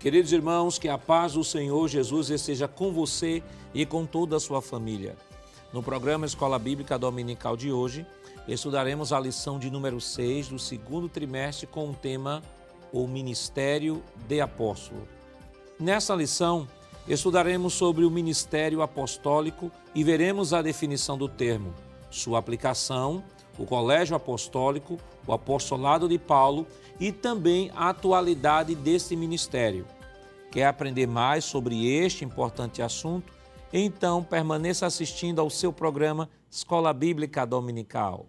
Queridos irmãos, que a paz do Senhor Jesus esteja com você e com toda a sua família. No programa Escola Bíblica Dominical de hoje, estudaremos a lição de número 6 do segundo trimestre com o tema O Ministério de Apóstolo. Nessa lição, estudaremos sobre o ministério apostólico e veremos a definição do termo, sua aplicação, o colégio apostólico, o apostolado de Paulo e também a atualidade desse ministério. Quer aprender mais sobre este importante assunto? Então permaneça assistindo ao seu programa Escola Bíblica Dominical.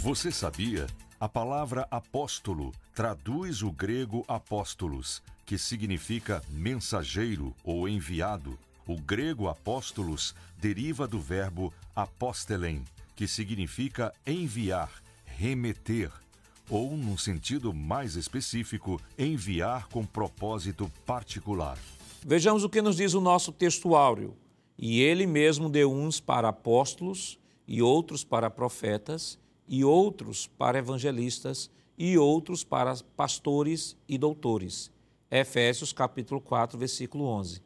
Você sabia? A palavra apóstolo traduz o grego apóstolos, que significa mensageiro ou enviado. O grego apóstolos deriva do verbo apostelen, que significa enviar, remeter, ou, num sentido mais específico, enviar com propósito particular. Vejamos o que nos diz o nosso texto áureo. E ele mesmo deu uns para apóstolos, e outros para profetas, e outros para evangelistas, e outros para pastores e doutores. Efésios capítulo 4, versículo 11.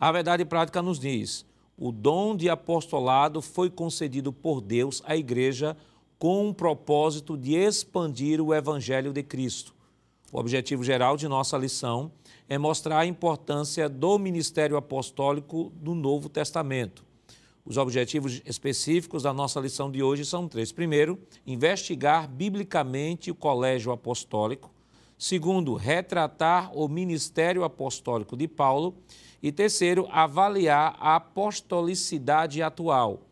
A verdade prática nos diz: o dom de apostolado foi concedido por Deus à igreja com o propósito de expandir o Evangelho de Cristo. O objetivo geral de nossa lição é mostrar a importância do ministério apostólico do Novo Testamento. Os objetivos específicos da nossa lição de hoje são três. Primeiro, investigar biblicamente o colégio apostólico. Segundo, retratar o ministério apostólico de Paulo. E terceiro, avaliar a apostolicidade atual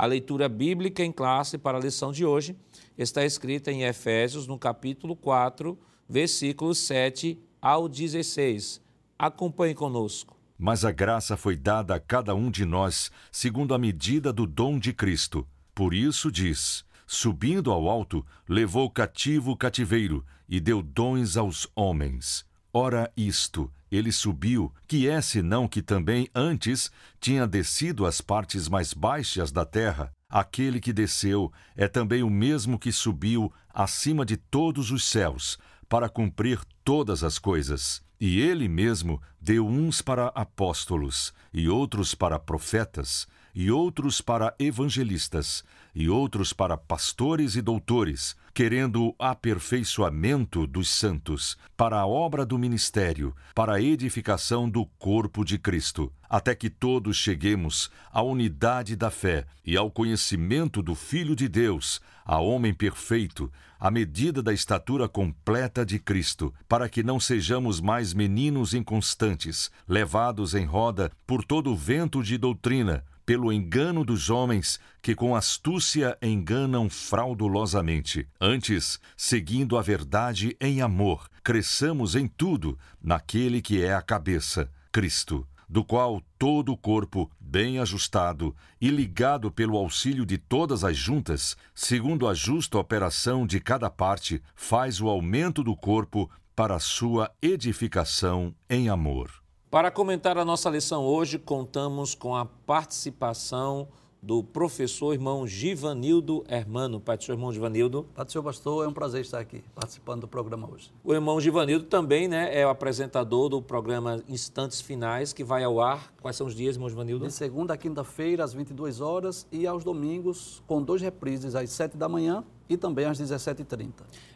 a leitura bíblica em classe para a lição de hoje está escrita em Efésios, no capítulo 4, versículos 7 ao 16. Acompanhe conosco. Mas a graça foi dada a cada um de nós, segundo a medida do dom de Cristo. Por isso diz: Subindo ao alto, levou cativo o cativeiro e deu dons aos homens. Ora, isto ele subiu, que é senão que também antes tinha descido às partes mais baixas da terra. Aquele que desceu é também o mesmo que subiu acima de todos os céus, para cumprir todas as coisas. E ele mesmo deu uns para apóstolos, e outros para profetas, e outros para evangelistas, e outros para pastores e doutores, querendo o aperfeiçoamento dos santos, para a obra do ministério, para a edificação do corpo de Cristo, até que todos cheguemos à unidade da fé e ao conhecimento do Filho de Deus, a homem perfeito, à medida da estatura completa de Cristo, para que não sejamos mais meninos inconstantes, levados em roda por todo o vento de doutrina, pelo engano dos homens que com astúcia enganam fraudulosamente. Antes, seguindo a verdade em amor, cresçamos em tudo naquele que é a cabeça, Cristo, do qual todo o corpo, bem ajustado e ligado pelo auxílio de todas as juntas, segundo a justa operação de cada parte, faz o aumento do corpo para sua edificação em amor. Para comentar a nossa lição hoje, contamos com a participação do professor irmão Givanildo Hermano. Pai do seu irmão Givanildo. Pai do seu pastor, é um prazer estar aqui participando do programa hoje. O irmão Givanildo também né, é o apresentador do programa Instantes Finais, que vai ao ar. Quais são os dias, irmão Givanildo? De segunda a quinta-feira, às 22 horas, e aos domingos, com dois reprises, às 7 da manhã e também às 17h30.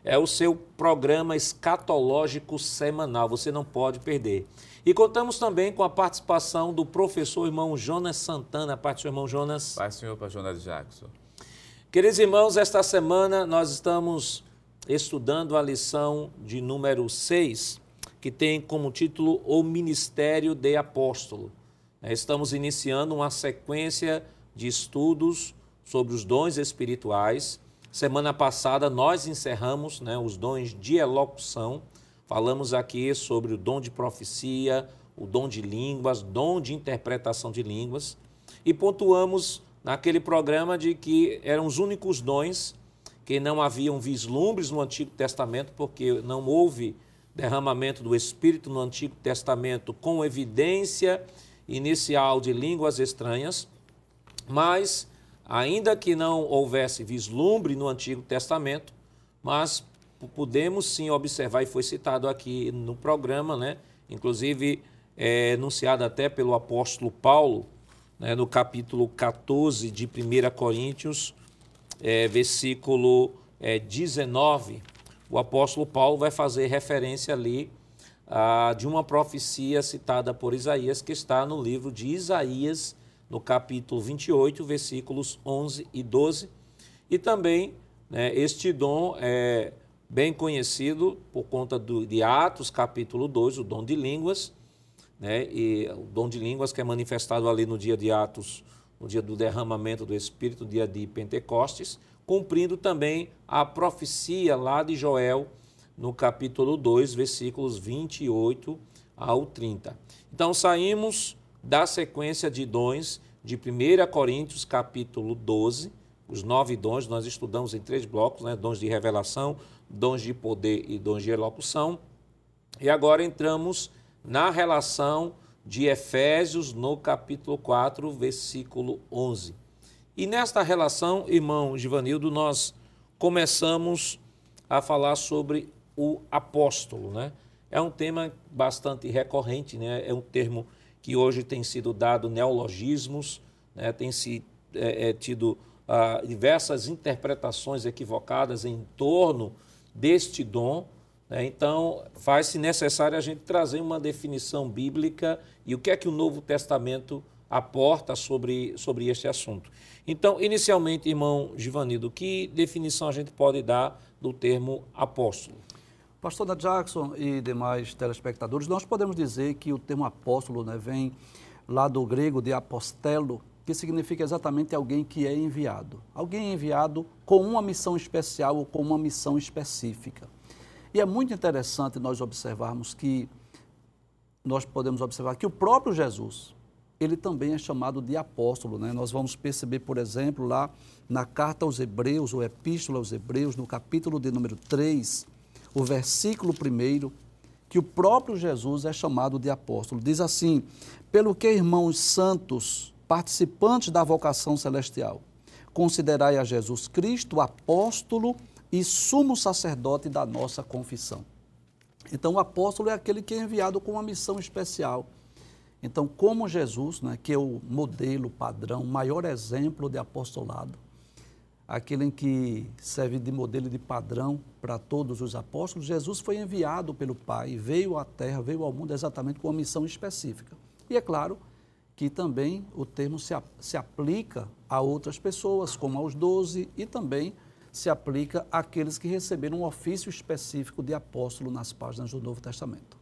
É o seu programa escatológico semanal, você não pode perder. E contamos também com a participação do professor irmão Jonas Santana. Parte do irmão Jonas. Pai, senhor, para Jonas Jackson. Queridos irmãos, esta semana nós estamos estudando a lição de número 6, que tem como título O Ministério de Apóstolo. É, estamos iniciando uma sequência de estudos sobre os dons espirituais. Semana passada nós encerramos né, os dons de elocução Falamos aqui sobre o dom de profecia, o dom de línguas, dom de interpretação de línguas e pontuamos naquele programa de que eram os únicos dons que não haviam vislumbres no Antigo Testamento, porque não houve derramamento do Espírito no Antigo Testamento com evidência inicial de línguas estranhas, mas ainda que não houvesse vislumbre no Antigo Testamento, mas podemos sim observar, e foi citado aqui no programa, né, inclusive é enunciada até pelo apóstolo Paulo, né, no capítulo 14 de 1 Coríntios, é, versículo é, 19, o apóstolo Paulo vai fazer referência ali ah, de uma profecia citada por Isaías, que está no livro de Isaías, no capítulo 28, versículos 11 e 12. E também né, este dom é bem conhecido por conta do, de Atos, capítulo 2, o dom de línguas, né, e o dom de línguas que é manifestado ali no dia de Atos, no dia do derramamento do Espírito, no dia de Pentecostes, cumprindo também a profecia lá de Joel, no capítulo 2, versículos 28 ao 30. Então saímos da sequência de dons de 1 Coríntios, capítulo 12, os nove dons, nós estudamos em três blocos, né? dons de revelação, dons de poder e dons de elocução. E agora entramos na relação de Efésios, no capítulo 4, versículo 11. E nesta relação, irmão Givanildo, nós começamos a falar sobre o apóstolo, né? É um tema bastante recorrente, né? É um termo que hoje tem sido dado neologismos, né? tem se é, é, tido ah, diversas interpretações equivocadas em torno deste dom. Né? Então, faz-se necessário a gente trazer uma definição bíblica e o que é que o Novo Testamento aporta sobre, sobre este assunto. Então, inicialmente, irmão Givanildo, que definição a gente pode dar do termo apóstolo? Pastor da Jackson e demais telespectadores, nós podemos dizer que o termo apóstolo né, vem lá do grego de apostelo, que significa exatamente alguém que é enviado. Alguém enviado com uma missão especial ou com uma missão específica. E é muito interessante nós observarmos que, nós podemos observar que o próprio Jesus, ele também é chamado de apóstolo. Né? Nós vamos perceber, por exemplo, lá na carta aos Hebreus, ou Epístola aos Hebreus, no capítulo de número 3, o versículo primeiro, que o próprio Jesus é chamado de apóstolo. Diz assim: Pelo que, irmãos santos, participantes da vocação celestial, considerai a Jesus Cristo apóstolo e sumo sacerdote da nossa confissão. Então, o apóstolo é aquele que é enviado com uma missão especial. Então, como Jesus, né, que é o modelo, padrão, maior exemplo de apostolado, aquele em que serve de modelo de padrão para todos os apóstolos, Jesus foi enviado pelo Pai, veio à terra, veio ao mundo exatamente com uma missão específica. E é claro que também o termo se, se aplica a outras pessoas, como aos doze, e também se aplica àqueles que receberam um ofício específico de apóstolo nas páginas do Novo Testamento.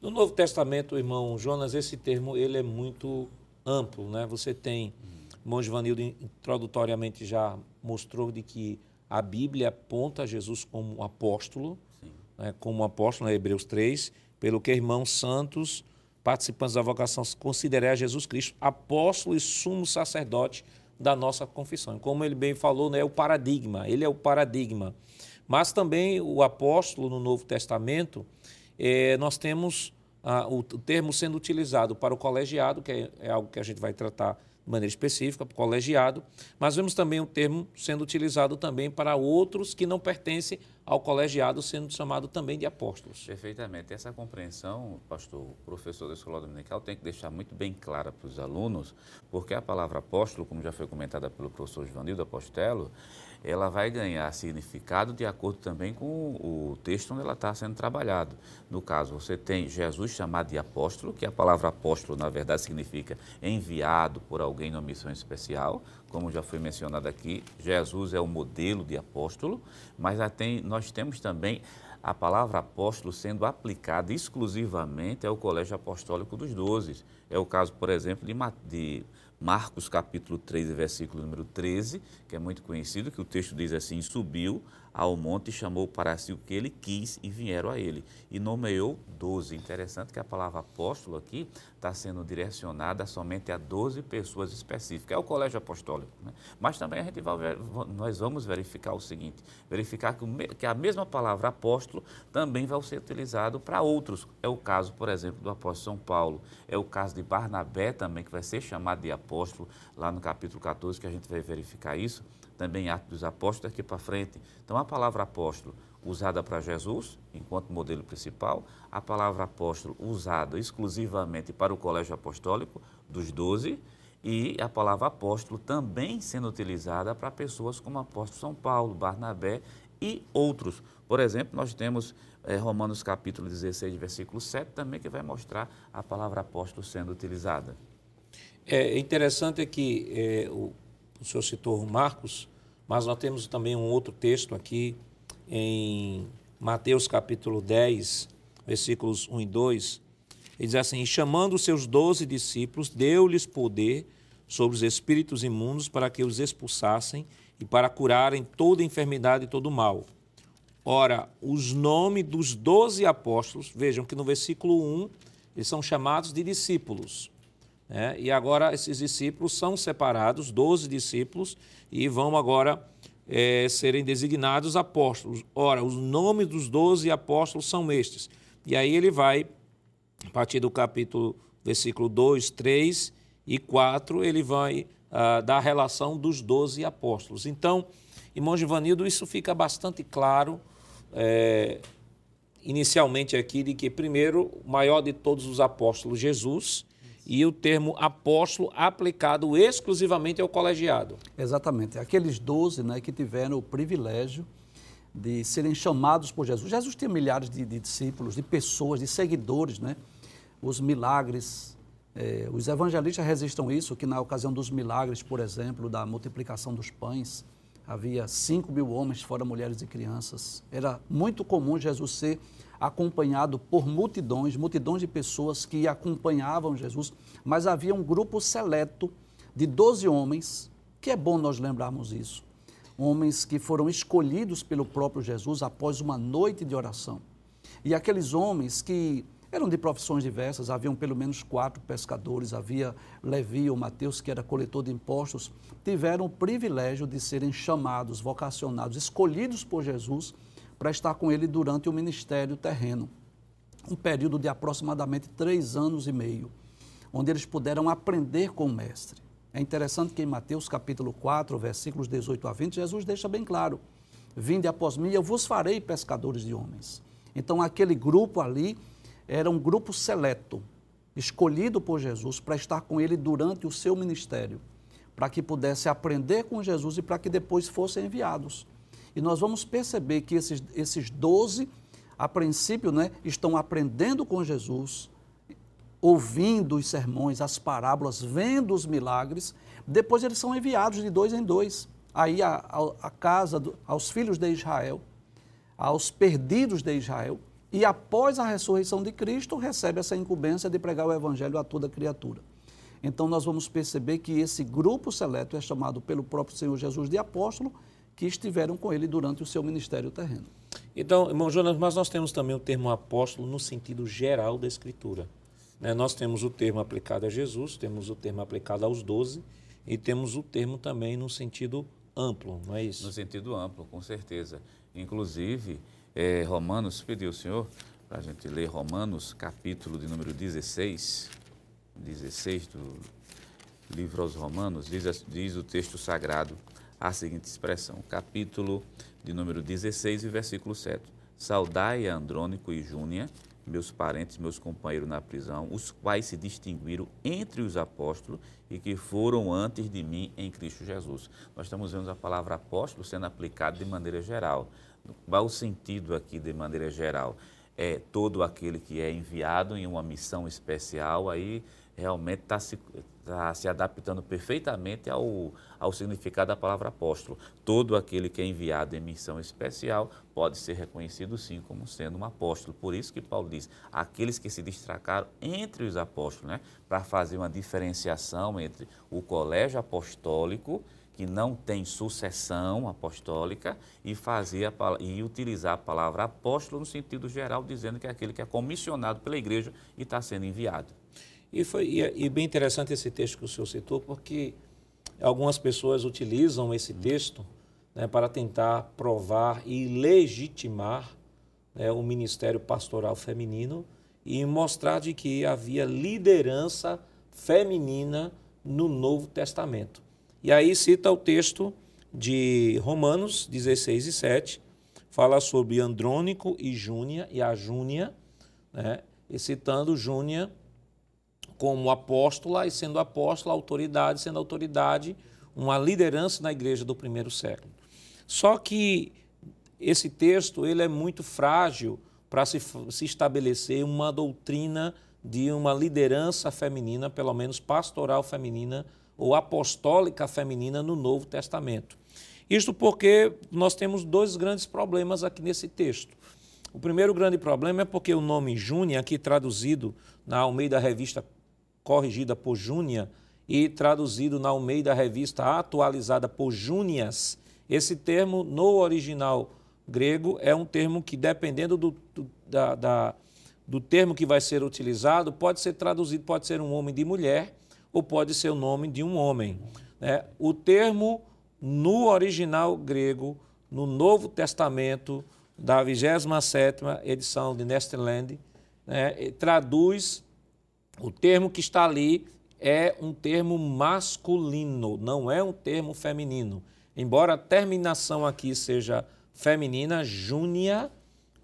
No Novo Testamento, irmão Jonas, esse termo ele é muito amplo, né? Você tem irmão Givanildo introdutoriamente já mostrou de que a Bíblia aponta Jesus como apóstolo, né, como apóstolo, né, Hebreus 3, pelo que irmãos santos, participantes da vocação, considerem a Jesus Cristo apóstolo e sumo sacerdote da nossa confissão. Como ele bem falou, né, é o paradigma, ele é o paradigma. Mas também o apóstolo no Novo Testamento, é, nós temos ah, o, o, termo sendo utilizado para o colegiado, que é, é algo que a gente vai tratar de maneira específica, colegiado, mas vemos também o termo sendo utilizado também para outros que não pertencem ao colegiado, sendo chamado também de apóstolos. Perfeitamente. Essa compreensão, pastor, o professor da Escola Dominical tem que deixar muito bem clara para os alunos, porque a palavra apóstolo, como já foi comentada pelo professor Joanildo Apostelo, ela vai ganhar significado de acordo também com o texto onde ela está sendo trabalhado. No caso, você tem Jesus chamado de apóstolo, que a palavra apóstolo, na verdade, significa enviado por alguém numa missão especial, como já foi mencionado aqui, Jesus é o modelo de apóstolo, mas tem, nós temos também a palavra apóstolo sendo aplicada exclusivamente ao colégio apostólico dos doze. É o caso, por exemplo, de, Marcos capítulo 3, versículo número 13, que é muito conhecido, que o texto diz assim: Subiu ao monte e chamou para si o que ele quis e vieram a ele. E nomeou doze. Interessante que a palavra apóstolo aqui está sendo direcionada somente a doze pessoas específicas. É o colégio apostólico. Né? Mas também a gente vai, nós vamos verificar o seguinte: verificar que, que a mesma palavra apóstolo também vai ser utilizado para outros. É o caso, por exemplo, do apóstolo São Paulo, é o caso de Barnabé também, que vai ser chamado de apóstolo, lá no capítulo 14, que a gente vai verificar isso, também Atos dos Apóstolos, daqui para frente. Então, a palavra apóstolo usada para Jesus, enquanto modelo principal, a palavra apóstolo usada exclusivamente para o colégio apostólico dos doze, e a palavra apóstolo também sendo utilizada para pessoas como apóstolo São Paulo, Barnabé e outros. Por exemplo, nós temos é, Romanos capítulo 16, versículo 7, também que vai mostrar a palavra apóstolo sendo utilizada. É interessante que é, o, o senhor citou Marcos, mas nós temos também um outro texto aqui em Mateus capítulo 10, versículos 1 e 2. Ele diz assim: e chamando os seus doze discípulos, deu-lhes poder sobre os espíritos imundos para que os expulsassem e para curarem toda enfermidade e todo mal. Ora, os nomes dos doze apóstolos, vejam que no versículo 1 eles são chamados de discípulos. Né? E agora esses discípulos são separados, doze discípulos, e vão agora é, serem designados apóstolos. Ora, os nomes dos doze apóstolos são estes. E aí ele vai, a partir do capítulo, versículo 2, 3 e 4, ele vai ah, dar a relação dos doze apóstolos. Então, irmão Givanildo, isso fica bastante claro é, inicialmente aqui de que, primeiro, o maior de todos os apóstolos, Jesus, e o termo apóstolo aplicado exclusivamente ao colegiado. Exatamente. Aqueles doze né, que tiveram o privilégio de serem chamados por Jesus. Jesus tinha milhares de, de discípulos, de pessoas, de seguidores, né? Os milagres, é, os evangelistas resistam isso, que na ocasião dos milagres, por exemplo, da multiplicação dos pães, havia 5 mil homens, fora mulheres e crianças. Era muito comum Jesus ser acompanhado por multidões, multidões de pessoas que acompanhavam Jesus, mas havia um grupo seleto de 12 homens, que é bom nós lembrarmos isso. Homens que foram escolhidos pelo próprio Jesus após uma noite de oração. E aqueles homens que eram de profissões diversas, haviam pelo menos quatro pescadores, havia Levi ou Mateus, que era coletor de impostos, tiveram o privilégio de serem chamados, vocacionados, escolhidos por Jesus para estar com ele durante o ministério terreno. Um período de aproximadamente três anos e meio, onde eles puderam aprender com o Mestre. É interessante que em Mateus capítulo 4, versículos 18 a 20, Jesus deixa bem claro: Vinde após mim, eu vos farei pescadores de homens. Então, aquele grupo ali era um grupo seleto, escolhido por Jesus para estar com ele durante o seu ministério, para que pudesse aprender com Jesus e para que depois fossem enviados. E nós vamos perceber que esses, esses 12, a princípio, né, estão aprendendo com Jesus, ouvindo os sermões, as parábolas, vendo os milagres, depois eles são enviados de dois em dois, aí a, a, a casa, do, aos filhos de Israel, aos perdidos de Israel, e após a ressurreição de Cristo, recebe essa incumbência de pregar o evangelho a toda criatura. Então nós vamos perceber que esse grupo seleto é chamado pelo próprio Senhor Jesus de apóstolo, que estiveram com ele durante o seu ministério terreno. Então, irmão Jonas, mas nós temos também o termo apóstolo no sentido geral da Escritura. Né? Nós temos o termo aplicado a Jesus, temos o termo aplicado aos doze e temos o termo também no sentido amplo, não é isso? No sentido amplo, com certeza. Inclusive, é, Romanos, pediu o senhor para a gente ler Romanos, capítulo de número 16, 16 do livro aos Romanos, diz, diz o texto sagrado a seguinte expressão, capítulo de número 16 e versículo 7. Saudai Andrônico e Júnia, meus parentes, meus companheiros na prisão, os quais se distinguiram entre os apóstolos e que foram antes de mim em Cristo Jesus. Nós estamos vendo a palavra apóstolo sendo aplicada de maneira geral. Qual o sentido aqui de maneira geral? É todo aquele que é enviado em uma missão especial, aí realmente está se, tá se adaptando perfeitamente ao, ao significado da palavra apóstolo. Todo aquele que é enviado em missão especial pode ser reconhecido sim como sendo um apóstolo. Por isso que Paulo diz, aqueles que se destacaram entre os apóstolos, né, para fazer uma diferenciação entre o colégio apostólico que não tem sucessão apostólica e fazer a, e utilizar a palavra apóstolo no sentido geral, dizendo que é aquele que é comissionado pela igreja e está sendo enviado. E foi e, e bem interessante esse texto que o senhor citou, porque algumas pessoas utilizam esse texto né, para tentar provar e legitimar né, o ministério pastoral feminino e mostrar de que havia liderança feminina no Novo Testamento. E aí cita o texto de Romanos 16 e 7, fala sobre Andrônico e Júnia, e a Júnia, né, e citando Júnia como apóstola, e sendo apóstola, autoridade, sendo autoridade, uma liderança na igreja do primeiro século. Só que esse texto ele é muito frágil para se, se estabelecer uma doutrina de uma liderança feminina, pelo menos pastoral feminina ou apostólica feminina no Novo Testamento. Isto porque nós temos dois grandes problemas aqui nesse texto. O primeiro grande problema é porque o nome Júnia, aqui traduzido na Almeida Revista corrigida por Júnia e traduzido na Almeida Revista atualizada por Júnias, esse termo no original grego é um termo que, dependendo do, do, da, da, do termo que vai ser utilizado, pode ser traduzido, pode ser um homem de mulher ou pode ser o nome de um homem. Né? O termo no original grego, no Novo Testamento, da 27 edição de Nestland, né, traduz o termo que está ali é um termo masculino, não é um termo feminino. Embora a terminação aqui seja feminina, júnia,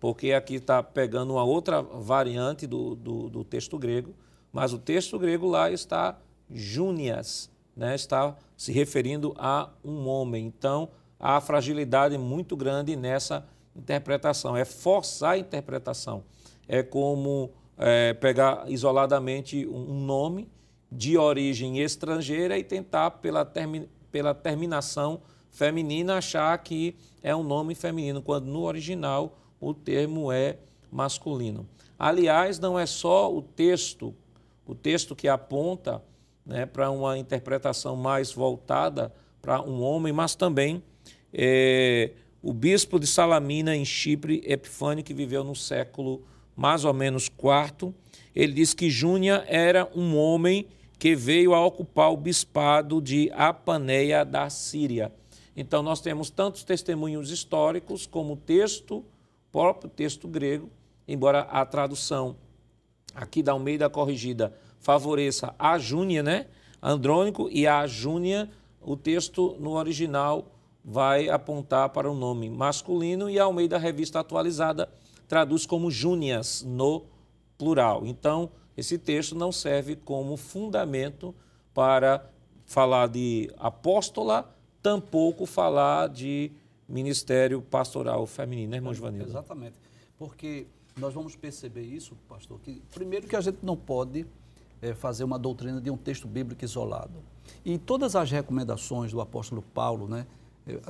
porque aqui está pegando uma outra variante do, do, do, texto grego, mas o texto grego lá está júnias, né? está se referindo a um homem. Então, há fragilidade muito grande nessa interpretação, é forçar a interpretação. É como é, pegar isoladamente um nome de origem estrangeira e tentar, pela, termi pela terminação feminina, achar que é um nome feminino, quando no original o termo é masculino. Aliás, não é só o texto, o texto que aponta né, para uma interpretação mais voltada para um homem, mas também é, o bispo de Salamina, em Chipre, Epifânio, que viveu no século mais ou menos IV, ele diz que Júnia era um homem que veio a ocupar o bispado de Apaneia da Síria. Então, nós temos tantos testemunhos históricos como texto, próprio texto grego, embora a tradução aqui da Almeida Corrigida favoreça a Júnia, né? Andrônico e a Júnia, o texto no original vai apontar para o nome masculino e a Almeida Revista Atualizada traduz como Júnias no plural. Então, esse texto não serve como fundamento para falar de apóstola tampouco falar de ministério pastoral feminino, né, irmão Giovanni? Exatamente. Porque nós vamos perceber isso, pastor, que primeiro que a gente não pode é, fazer uma doutrina de um texto bíblico isolado. E todas as recomendações do apóstolo Paulo, né,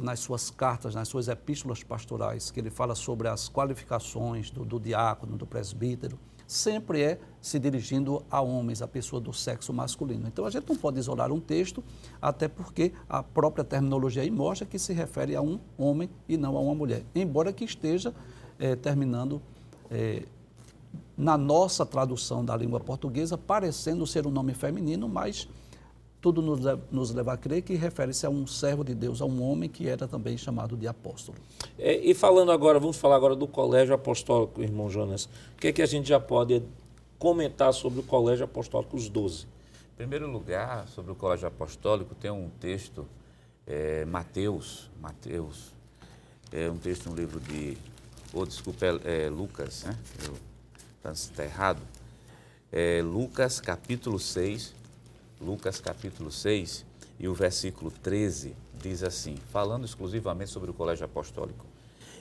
nas suas cartas, nas suas epístolas pastorais, que ele fala sobre as qualificações do, do diácono, do presbítero, sempre é se dirigindo a homens, a pessoa do sexo masculino. Então a gente não pode isolar um texto, até porque a própria terminologia aí mostra que se refere a um homem e não a uma mulher, embora que esteja é, terminando é, na nossa tradução da língua portuguesa, parecendo ser um nome feminino, mas tudo nos, nos leva a crer que refere-se a um servo de Deus, a um homem que era também chamado de apóstolo. É, e falando agora, vamos falar agora do colégio apostólico, irmão Jonas. O que é que a gente já pode comentar sobre o colégio apostólico, os 12? Em primeiro lugar, sobre o colégio apostólico, tem um texto, é, Mateus, Mateus, é um texto no livro de, ou oh, desculpa, é, é Lucas, né? Está errado. É, Lucas capítulo 6, Lucas capítulo 6 e o versículo 13 diz assim, falando exclusivamente sobre o colégio apostólico.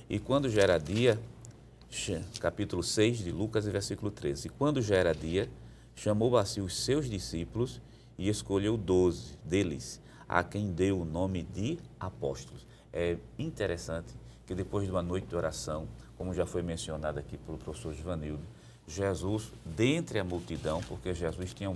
E quando já era dia, capítulo 6 de Lucas e versículo 13, e quando já era dia, chamou a si os seus discípulos e escolheu doze deles, a quem deu o nome de apóstolos. É interessante que depois de uma noite de oração, como já foi mencionado aqui pelo professor Givanildo, Jesus dentre a multidão, porque Jesus tinha,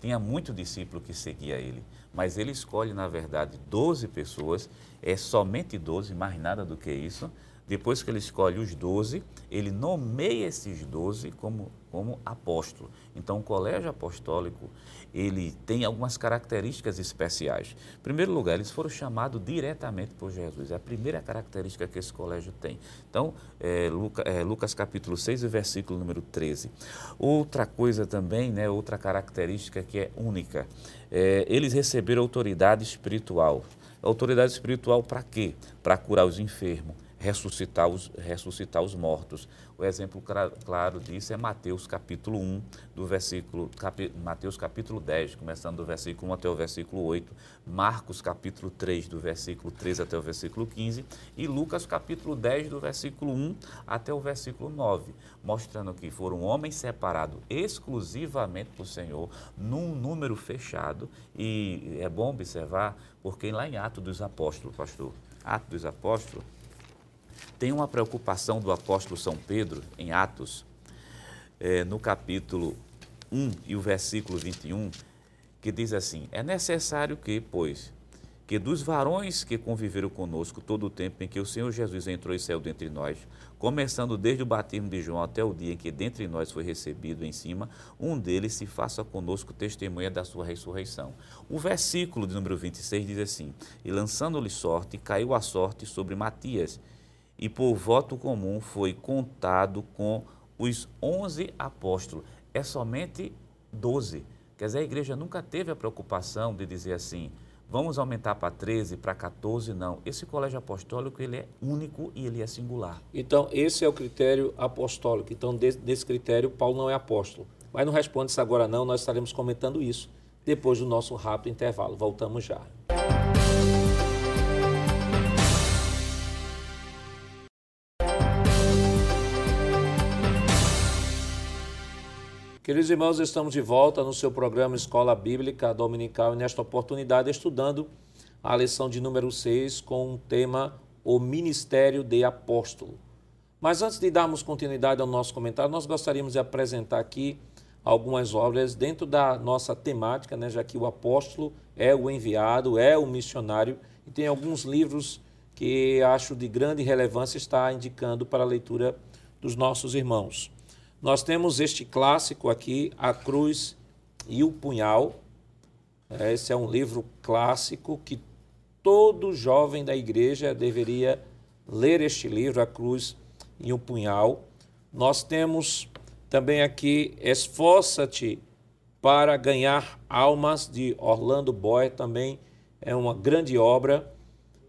tinha muito discípulo que seguia ele, mas ele escolhe, na verdade, 12 pessoas, é somente 12, mais nada do que isso, depois que ele escolhe os doze, ele nomeia esses doze como, como apóstolo. Então, o colégio apostólico, ele tem algumas características especiais. Em primeiro lugar, eles foram chamados diretamente por Jesus. É a primeira característica que esse colégio tem. Então, é, Lucas, é, Lucas capítulo 6, versículo número 13. Outra coisa também, né, outra característica que é única, é, eles receberam autoridade espiritual. Autoridade espiritual para quê? Para curar os enfermos ressuscitar os, ressuscitar os mortos. O exemplo claro disso é Mateus capítulo 1, do versículo, capi, Mateus capítulo 10, começando do versículo 1 até o versículo 8, Marcos capítulo 3, do versículo 13 até o versículo 15, e Lucas capítulo 10, do versículo 1 até o versículo 9, mostrando que foram homens separados exclusivamente por Senhor, num número fechado, e é bom observar, porque lá em Atos dos Apóstolos, pastor, Atos dos Apóstolos, tem uma preocupação do apóstolo São Pedro, em Atos, é, no capítulo 1 e o versículo 21, que diz assim: É necessário que, pois, que dos varões que conviveram conosco todo o tempo em que o Senhor Jesus entrou e saiu dentre nós, começando desde o batismo de João até o dia em que dentre nós foi recebido em cima, um deles se faça conosco testemunha da sua ressurreição. O versículo de número 26 diz assim: E lançando-lhe sorte, caiu a sorte sobre Matias, e por voto comum foi contado com os 11 apóstolos. É somente 12. Quer dizer, a igreja nunca teve a preocupação de dizer assim, vamos aumentar para 13, para 14, não. Esse colégio apostólico, ele é único e ele é singular. Então, esse é o critério apostólico. Então, desse critério, Paulo não é apóstolo. Mas não responde isso agora não, nós estaremos comentando isso depois do nosso rápido intervalo. Voltamos já. Queridos irmãos, estamos de volta no seu programa Escola Bíblica Dominical e nesta oportunidade estudando a lição de número 6 com o tema O Ministério de Apóstolo. Mas antes de darmos continuidade ao nosso comentário, nós gostaríamos de apresentar aqui algumas obras dentro da nossa temática, né, já que o apóstolo é o enviado, é o missionário, e tem alguns livros que acho de grande relevância estar indicando para a leitura dos nossos irmãos. Nós temos este clássico aqui, A Cruz e o Punhal. Esse é um livro clássico que todo jovem da igreja deveria ler este livro, A Cruz e o Punhal. Nós temos também aqui Esforça-te para ganhar almas de Orlando Boy, também é uma grande obra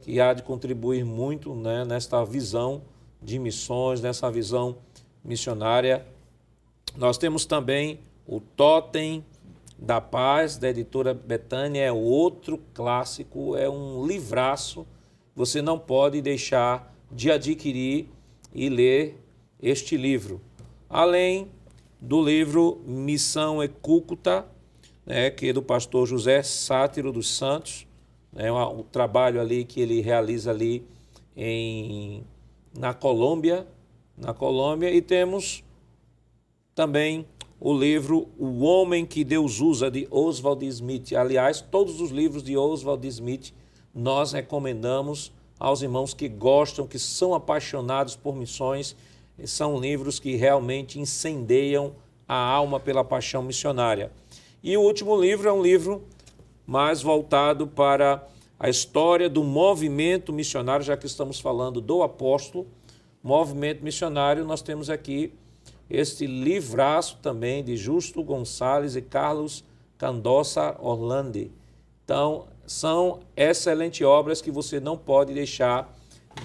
que há de contribuir muito né, nesta visão de missões, nessa visão missionária nós temos também o Totem da Paz, da editora Betânia, é outro clássico, é um livraço. Você não pode deixar de adquirir e ler este livro. Além do livro Missão Ecúcuta, né, que é do pastor José Sátiro dos Santos, é um, um trabalho ali que ele realiza ali em, na Colômbia, na Colômbia, e temos também o livro O Homem que Deus Usa, de Oswald Smith. Aliás, todos os livros de Oswald Smith nós recomendamos aos irmãos que gostam, que são apaixonados por missões. São livros que realmente incendeiam a alma pela paixão missionária. E o último livro é um livro mais voltado para a história do movimento missionário, já que estamos falando do apóstolo, movimento missionário, nós temos aqui este livraço também de Justo Gonçalves e Carlos Candossa Orlandi. Então, são excelentes obras que você não pode deixar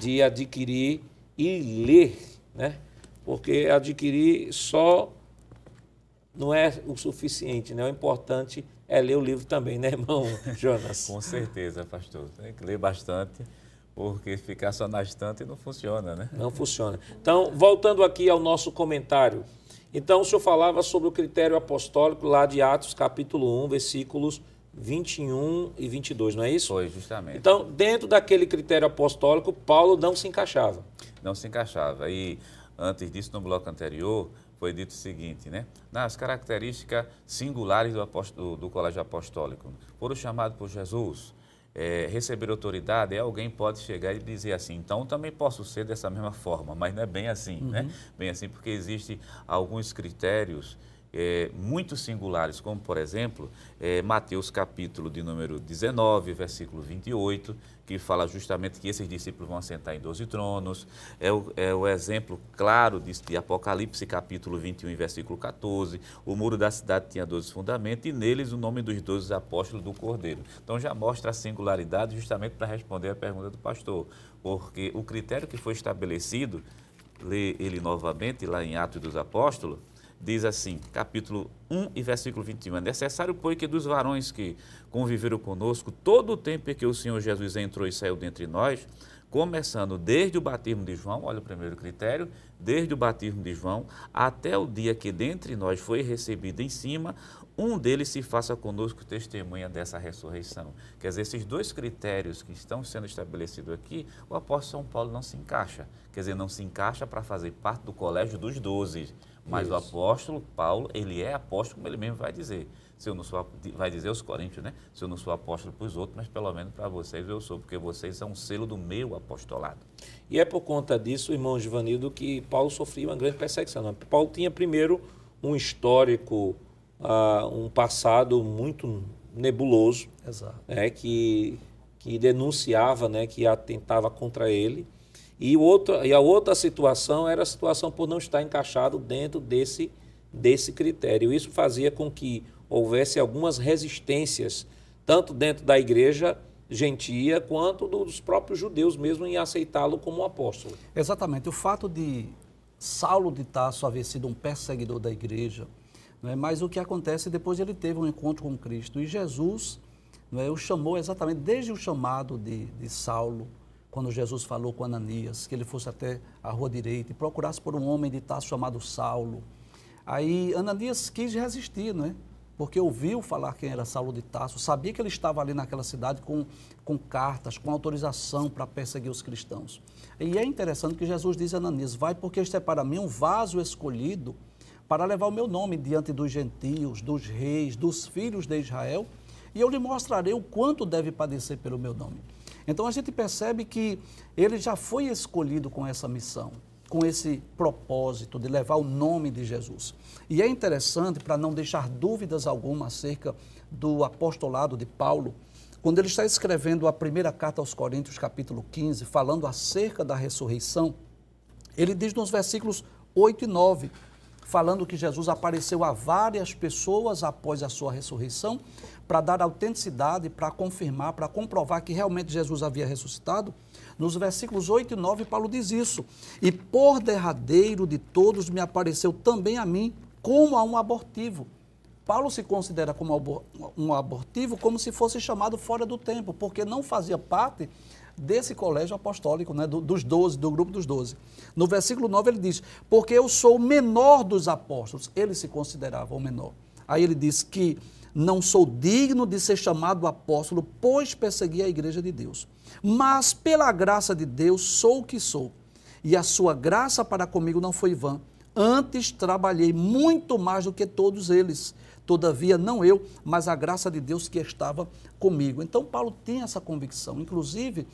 de adquirir e ler, né? Porque adquirir só não é o suficiente, né? O importante é ler o livro também, né, irmão Jonas? Com certeza, pastor. Tem que ler bastante porque ficar só na estante não funciona, né? Não funciona. Então, voltando aqui ao nosso comentário. Então, o senhor falava sobre o critério apostólico lá de Atos, capítulo 1, versículos 21 e 22, não é isso? Foi, justamente. Então, dentro daquele critério apostólico, Paulo não se encaixava. Não se encaixava. E antes disso, no bloco anterior, foi dito o seguinte, né? Nas características singulares do, apóstolo, do colégio apostólico. Foram chamados por Jesus, é, receber autoridade, alguém pode chegar e dizer assim, então também posso ser dessa mesma forma, mas não é bem assim, né? uhum. né? Bem assim, porque existem alguns critérios é, muito singulares, como por exemplo, é, Mateus capítulo de número 19, versículo 28, que fala justamente que esses discípulos vão assentar em 12 tronos. É o, é o exemplo claro de, de, Apocalipse capítulo 21, versículo 14. O muro da cidade tinha 12 fundamentos e neles o nome dos 12 apóstolos do Cordeiro. Então já mostra a singularidade justamente para responder a pergunta do pastor, porque o critério que foi estabelecido, lê ele novamente lá em Atos dos Apóstolos, diz assim, capítulo 1 e versículo 21. É necessário, pois, que dos varões que conviveram conosco todo o tempo em que o Senhor Jesus entrou e saiu dentre nós, começando desde o batismo de João, olha o primeiro critério, desde o batismo de João até o dia que dentre nós foi recebido em cima, um deles se faça conosco testemunha dessa ressurreição. Quer dizer, esses dois critérios que estão sendo estabelecidos aqui, o apóstolo São Paulo não se encaixa. Quer dizer, não se encaixa para fazer parte do colégio dos doze mas Isso. o apóstolo Paulo, ele é apóstolo, como ele mesmo vai dizer. Se eu não sou, vai dizer os coríntios, né? Se eu não sou apóstolo para os outros, mas pelo menos para vocês eu sou, porque vocês são um selo do meu apostolado. E é por conta disso, irmão Givanildo, que Paulo sofria uma grande perseguição. Paulo tinha primeiro um histórico, uh, um passado muito nebuloso, Exato. Né, que, que denunciava, né, que atentava contra ele. E, o outro, e a outra situação era a situação por não estar encaixado dentro desse, desse critério. Isso fazia com que houvesse algumas resistências, tanto dentro da igreja gentia, quanto dos próprios judeus mesmo em aceitá-lo como apóstolo. Exatamente. O fato de Saulo de Tarso haver sido um perseguidor da igreja, não é? mas o que acontece depois ele teve um encontro com Cristo e Jesus não é? o chamou exatamente desde o chamado de, de Saulo, quando Jesus falou com Ananias, que ele fosse até a rua direita e procurasse por um homem de Tarso chamado Saulo. Aí Ananias quis resistir, né? Porque ouviu falar quem era Saulo de Tarso, sabia que ele estava ali naquela cidade com, com cartas, com autorização para perseguir os cristãos. E é interessante que Jesus diz a Ananias: Vai, porque este é para mim um vaso escolhido para levar o meu nome diante dos gentios, dos reis, dos filhos de Israel, e eu lhe mostrarei o quanto deve padecer pelo meu nome. Então a gente percebe que ele já foi escolhido com essa missão, com esse propósito de levar o nome de Jesus. E é interessante, para não deixar dúvidas alguma acerca do apostolado de Paulo, quando ele está escrevendo a primeira carta aos Coríntios, capítulo 15, falando acerca da ressurreição, ele diz nos versículos 8 e 9: falando que Jesus apareceu a várias pessoas após a sua ressurreição, para dar autenticidade, para confirmar, para comprovar que realmente Jesus havia ressuscitado. Nos versículos 8 e 9, Paulo diz isso. E por derradeiro de todos me apareceu também a mim como a um abortivo. Paulo se considera como um abortivo como se fosse chamado fora do tempo, porque não fazia parte desse colégio apostólico, né, do, dos doze, do grupo dos doze. No versículo 9 ele diz, porque eu sou o menor dos apóstolos. Ele se considerava o menor. Aí ele diz que não sou digno de ser chamado apóstolo, pois persegui a igreja de Deus. Mas pela graça de Deus sou o que sou. E a sua graça para comigo não foi vã. Antes trabalhei muito mais do que todos eles. Todavia, não eu, mas a graça de Deus que estava comigo. Então, Paulo tinha essa convicção. Inclusive,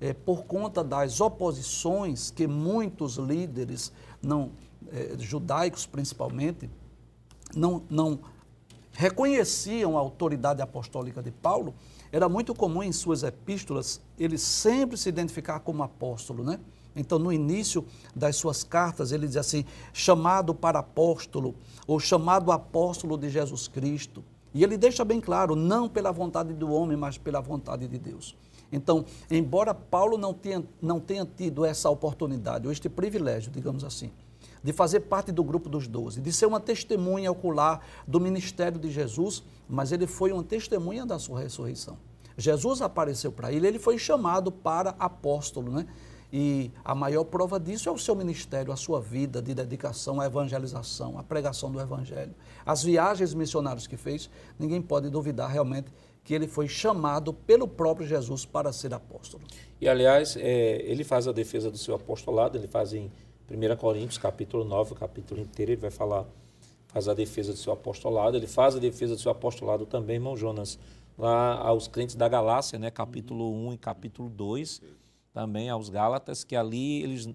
é, por conta das oposições que muitos líderes, não é, judaicos principalmente, não, não reconheciam a autoridade apostólica de Paulo, era muito comum em suas epístolas ele sempre se identificar como apóstolo, né? Então, no início das suas cartas, ele diz assim: chamado para apóstolo, ou chamado apóstolo de Jesus Cristo. E ele deixa bem claro: não pela vontade do homem, mas pela vontade de Deus. Então, embora Paulo não tenha, não tenha tido essa oportunidade, ou este privilégio, digamos assim, de fazer parte do grupo dos doze, de ser uma testemunha ocular do ministério de Jesus, mas ele foi uma testemunha da sua ressurreição. Jesus apareceu para ele, ele foi chamado para apóstolo, né? E a maior prova disso é o seu ministério, a sua vida de dedicação à evangelização, à pregação do evangelho. As viagens missionárias que fez, ninguém pode duvidar realmente que ele foi chamado pelo próprio Jesus para ser apóstolo. E, aliás, é, ele faz a defesa do seu apostolado, ele faz em 1 Coríntios, capítulo 9, o capítulo inteiro, ele vai falar, faz a defesa do seu apostolado, ele faz a defesa do seu apostolado também, irmão Jonas, lá aos crentes da Galácia, né, capítulo 1 e capítulo 2, também aos Gálatas, que ali eles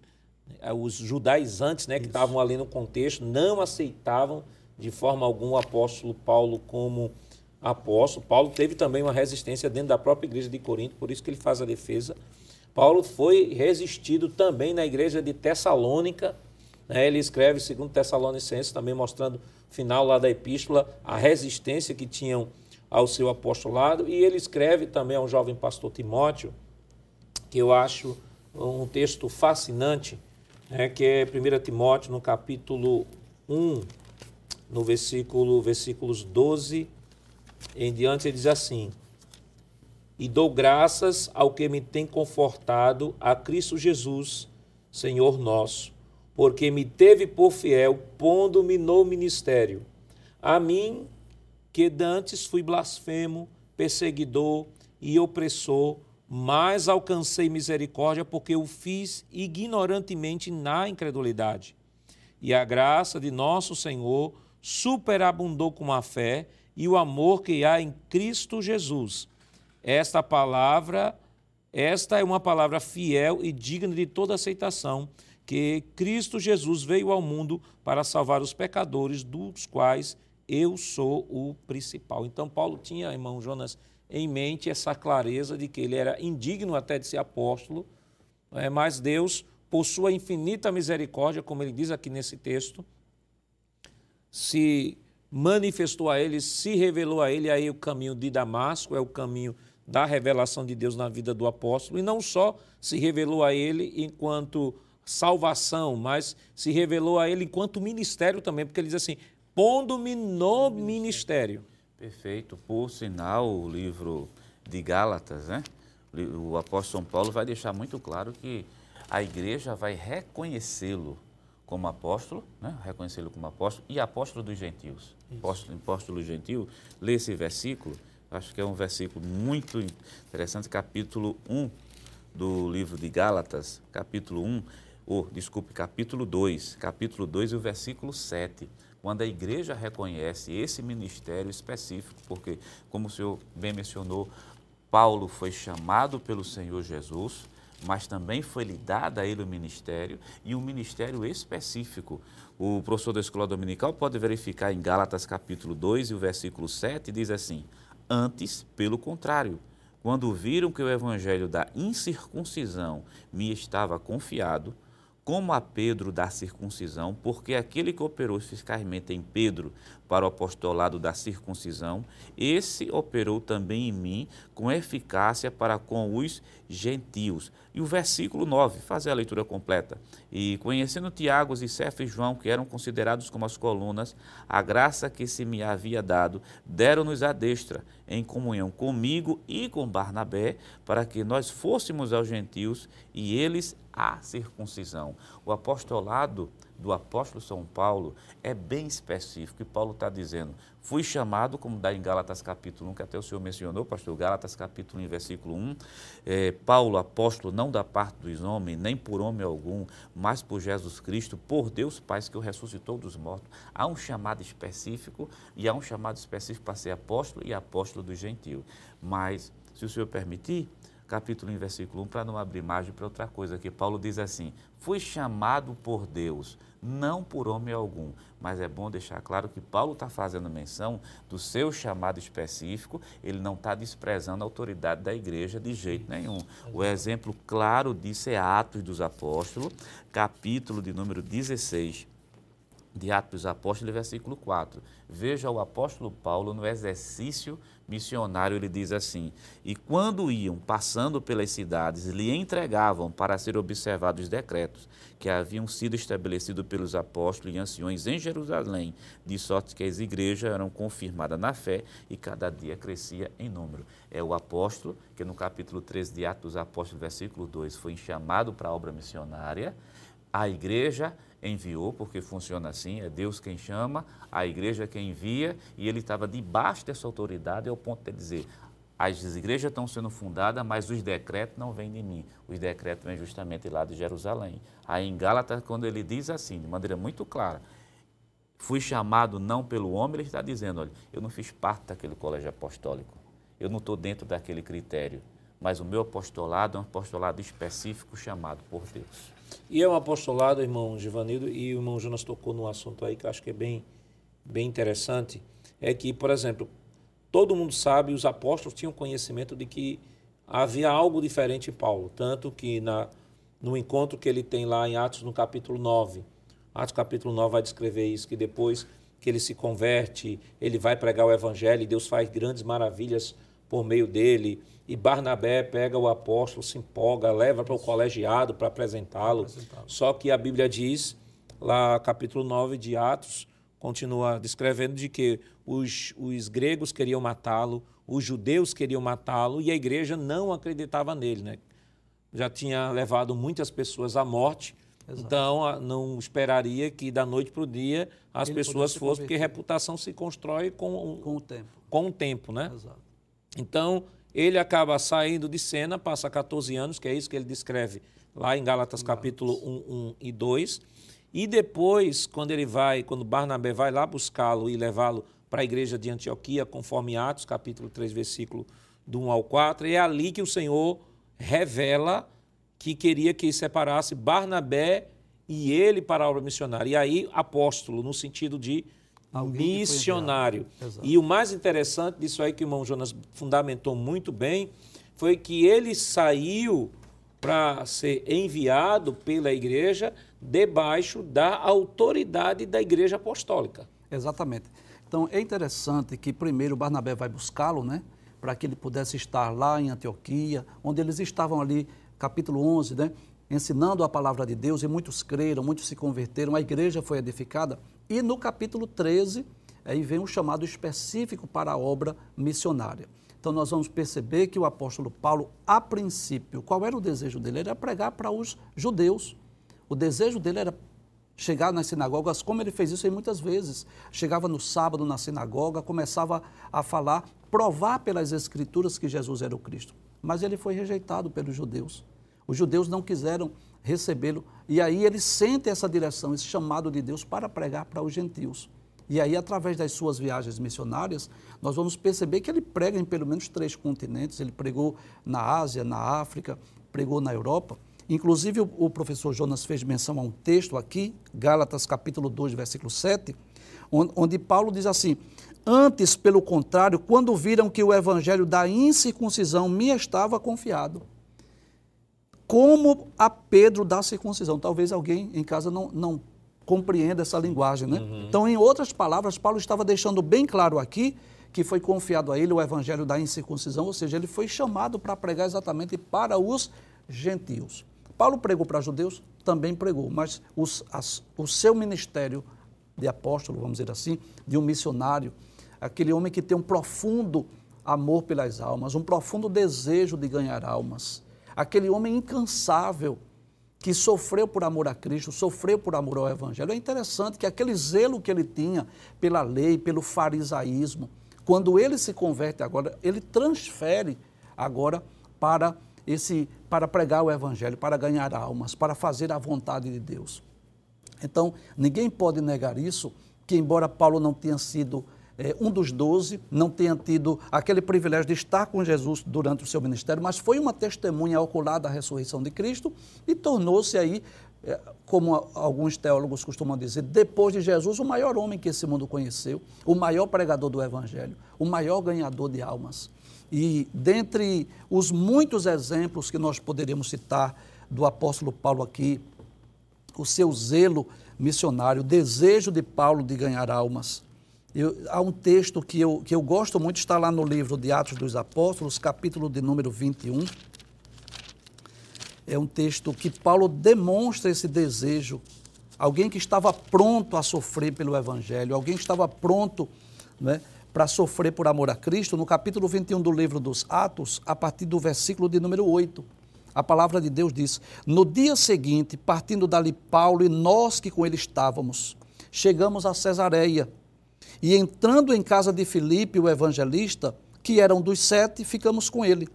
eh, os judaizantes, né, que estavam ali no contexto, não aceitavam de forma alguma o apóstolo Paulo como apóstolo. Paulo teve também uma resistência dentro da própria igreja de Corinto, por isso que ele faz a defesa. Paulo foi resistido também na igreja de Tessalônica. Né? Ele escreve, segundo Tessalonicenses, também mostrando no final lá da epístola a resistência que tinham ao seu apostolado. E ele escreve também ao jovem pastor Timóteo, que eu acho um texto fascinante, né? que é 1 Timóteo, no capítulo 1, no versículo, versículos 12 em diante, ele diz assim: E dou graças ao que me tem confortado, a Cristo Jesus, Senhor nosso, porque me teve por fiel, pondo-me no ministério. A mim, que dantes fui blasfemo, perseguidor e opressor, mas alcancei misericórdia porque o fiz ignorantemente na incredulidade. E a graça de nosso Senhor superabundou com a fé e o amor que há em Cristo Jesus. Esta palavra, esta é uma palavra fiel e digna de toda aceitação, que Cristo Jesus veio ao mundo para salvar os pecadores, dos quais eu sou o principal. Então, Paulo tinha, irmão Jonas, em mente essa clareza de que ele era indigno até de ser apóstolo, é, mas Deus, por sua infinita misericórdia, como ele diz aqui nesse texto, se manifestou a ele, se revelou a ele, aí o caminho de Damasco é o caminho da revelação de Deus na vida do apóstolo, e não só se revelou a ele enquanto salvação, mas se revelou a ele enquanto ministério também, porque ele diz assim: pondo-me no ministério. Perfeito. Por sinal, o livro de Gálatas, né? O apóstolo São Paulo vai deixar muito claro que a igreja vai reconhecê-lo como apóstolo, né? reconhecê-lo como apóstolo, e apóstolo dos gentios. Apóstolo, apóstolo gentil, lê esse versículo, acho que é um versículo muito interessante, capítulo 1 do livro de Gálatas, capítulo 1, ou, desculpe, capítulo 2, capítulo 2 e o versículo 7, quando a igreja reconhece esse ministério específico, porque, como o senhor bem mencionou, Paulo foi chamado pelo Senhor Jesus, mas também foi-lhe dado a ele o ministério e um ministério específico. O professor da escola dominical pode verificar em Gálatas capítulo 2 e o versículo 7 diz assim: Antes, pelo contrário, quando viram que o evangelho da incircuncisão me estava confiado, como a Pedro da circuncisão, porque aquele que operou eficazmente em Pedro para o apostolado da circuncisão, esse operou também em mim com eficácia para com os gentios. E o versículo 9, fazer a leitura completa. E conhecendo Tiago e Cefo e João, que eram considerados como as colunas, a graça que se me havia dado, deram-nos a destra, em comunhão comigo e com Barnabé, para que nós fôssemos aos gentios e eles a circuncisão. O apostolado do apóstolo São Paulo é bem específico, e Paulo está dizendo, fui chamado, como dá em Gálatas capítulo 1, que até o senhor mencionou, pastor, Gálatas capítulo 1, versículo 1, é, Paulo, apóstolo, não da parte dos homens, nem por homem algum, mas por Jesus Cristo, por Deus Pai, que o ressuscitou dos mortos. Há um chamado específico, e há um chamado específico para ser apóstolo e apóstolo do gentil. Mas, se o senhor permitir, capítulo 1, versículo 1, para não abrir margem para outra coisa, que Paulo diz assim: Fui chamado por Deus, não por homem algum. Mas é bom deixar claro que Paulo está fazendo menção do seu chamado específico, ele não está desprezando a autoridade da igreja de jeito nenhum. O exemplo claro disso é Atos dos Apóstolos, capítulo de número 16 de Atos dos Apóstolos, versículo 4. Veja o apóstolo Paulo no exercício missionário, ele diz assim: E quando iam passando pelas cidades, lhe entregavam para ser observados os decretos que haviam sido estabelecidos pelos apóstolos e anciões em Jerusalém, de sorte que as igrejas eram confirmadas na fé e cada dia crescia em número. É o apóstolo que no capítulo 13 de Atos dos Apóstolos, versículo 2, foi chamado para a obra missionária, a igreja enviou, porque funciona assim, é Deus quem chama, a igreja quem envia, e ele estava debaixo dessa autoridade ao ponto de dizer, as igrejas estão sendo fundadas, mas os decretos não vêm de mim. Os decretos vêm justamente lá de Jerusalém. Aí em Gálatas, quando ele diz assim, de maneira muito clara, fui chamado não pelo homem, ele está dizendo, olha, eu não fiz parte daquele colégio apostólico. eu não estou dentro daquele critério. Mas o meu apostolado é um apostolado específico chamado por Deus. E é um apostolado, irmão Givanildo, e o irmão Jonas tocou num assunto aí que eu acho que é bem, bem interessante, é que, por exemplo, todo mundo sabe, os apóstolos tinham conhecimento de que havia algo diferente em Paulo, tanto que na, no encontro que ele tem lá em Atos no capítulo 9, Atos capítulo 9 vai descrever isso, que depois que ele se converte, ele vai pregar o evangelho e Deus faz grandes maravilhas por meio dele. E Barnabé pega o apóstolo, se empolga, leva para o colegiado para apresentá-lo. Só que a Bíblia diz, lá capítulo 9 de Atos, continua descrevendo de que os, os gregos queriam matá-lo, os judeus queriam matá-lo e a igreja não acreditava nele. Né? Já tinha levado muitas pessoas à morte Exato. Então, não esperaria que da noite para o dia as Ele pessoas fossem, porque reputação se constrói com, com o tempo. Com o tempo, né? Exato. Então, ele acaba saindo de cena, passa 14 anos, que é isso que ele descreve lá em Gálatas capítulo 1, 1 e 2. E depois, quando ele vai, quando Barnabé vai lá buscá-lo e levá-lo para a igreja de Antioquia, conforme Atos, capítulo 3, versículo do 1 ao 4, é ali que o Senhor revela que queria que separasse Barnabé e ele para a obra missionária. E aí, apóstolo, no sentido de Alguém missionário. E o mais interessante disso aí que o irmão Jonas fundamentou muito bem foi que ele saiu para ser enviado pela igreja debaixo da autoridade da igreja apostólica. Exatamente. Então é interessante que primeiro Barnabé vai buscá-lo, né, para que ele pudesse estar lá em Antioquia, onde eles estavam ali capítulo 11, né? Ensinando a palavra de Deus, e muitos creram, muitos se converteram, a igreja foi edificada. E no capítulo 13, aí vem um chamado específico para a obra missionária. Então nós vamos perceber que o apóstolo Paulo, a princípio, qual era o desejo dele? Era pregar para os judeus. O desejo dele era chegar nas sinagogas, como ele fez isso aí muitas vezes. Chegava no sábado na sinagoga, começava a falar, provar pelas escrituras que Jesus era o Cristo. Mas ele foi rejeitado pelos judeus. Os judeus não quiseram recebê-lo. E aí ele sente essa direção, esse chamado de Deus para pregar para os gentios. E aí, através das suas viagens missionárias, nós vamos perceber que ele prega em pelo menos três continentes. Ele pregou na Ásia, na África, pregou na Europa. Inclusive, o, professor Jonas fez menção a um texto aqui, Gálatas capítulo 2, versículo 7, onde, onde Paulo diz assim: Antes, pelo contrário, quando viram que o evangelho da incircuncisão me estava confiado, como a Pedro da circuncisão. Talvez alguém em casa não, não compreenda essa linguagem, né? Uhum. Então, em outras palavras, Paulo estava deixando bem claro aqui que foi confiado a ele o evangelho da incircuncisão, ou seja, ele foi chamado para pregar exatamente para os gentios. Paulo pregou para judeus? Também pregou, mas os, as, o seu ministério de apóstolo, vamos dizer assim, de um missionário, aquele homem que tem um profundo amor pelas almas, um profundo desejo de ganhar almas, aquele homem incansável que sofreu por amor a Cristo, sofreu por amor ao Evangelho. É interessante que aquele zelo que ele tinha pela lei, pelo farisaísmo, quando ele se converte agora, ele transfere agora para esse para pregar o evangelho, para ganhar almas, para fazer a vontade de Deus. Então, ninguém pode negar isso, que embora Paulo não tenha sido é, um dos doze, não tenha tido aquele privilégio de estar com Jesus durante o seu ministério, mas foi uma testemunha ocular da ressurreição de Cristo e tornou-se aí, é, como alguns teólogos costumam dizer, depois de Jesus, o maior homem que esse mundo conheceu, o maior pregador do Evangelho, o maior ganhador de almas. E dentre os muitos exemplos que nós poderíamos citar do apóstolo Paulo aqui, o seu zelo missionário, o desejo de Paulo de ganhar almas, eu, há um texto que eu, que eu gosto muito, está lá no livro de Atos dos Apóstolos, capítulo de número 21. É um texto que Paulo demonstra esse desejo. Alguém que estava pronto a sofrer pelo Evangelho, alguém que estava pronto né, para sofrer por amor a Cristo. No capítulo 21 do livro dos Atos, a partir do versículo de número 8. A palavra de Deus diz: No dia seguinte, partindo dali Paulo e nós que com ele estávamos, chegamos a Cesareia e entrando em casa de Filipe, o evangelista, que eram dos sete, ficamos com ele.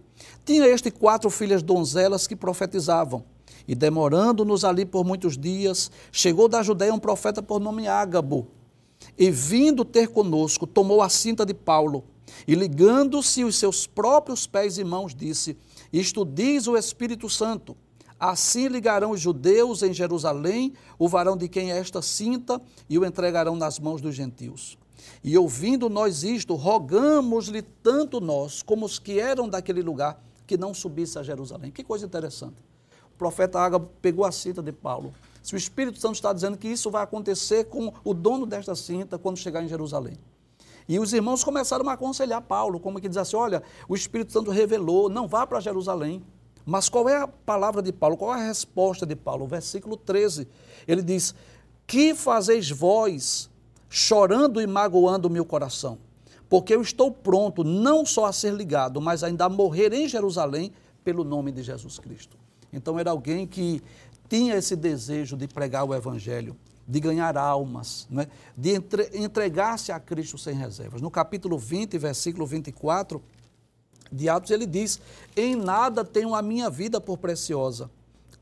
Tinha este quatro filhas donzelas que profetizavam. E demorando-nos ali por muitos dias, chegou da Judéia um profeta por nome Ágabo. E vindo ter conosco, tomou a cinta de Paulo E ligando-se os seus próprios pés e mãos, disse: Isto diz o Espírito Santo. Assim ligarão os judeus em Jerusalém o varão de quem é esta cinta e o entregarão nas mãos dos gentios. E ouvindo nós isto, rogamos-lhe tanto nós como os que eram daquele lugar que não subisse a Jerusalém. Que coisa interessante. O profeta Ágabo pegou a cinta de Paulo. Se o Espírito Santo está dizendo que isso vai acontecer com o dono desta cinta quando chegar em Jerusalém. E os irmãos começaram a aconselhar Paulo, como que diz assim: olha, o Espírito Santo revelou, não vá para Jerusalém. Mas qual é a palavra de Paulo? Qual é a resposta de Paulo? O versículo 13. Ele diz: Que fazeis vós, chorando e magoando o meu coração? Porque eu estou pronto não só a ser ligado, mas ainda a morrer em Jerusalém pelo nome de Jesus Cristo. Então era alguém que tinha esse desejo de pregar o Evangelho, de ganhar almas, né? de entre, entregar-se a Cristo sem reservas. No capítulo 20, versículo 24 de Atos, ele diz: Em nada tenho a minha vida por preciosa,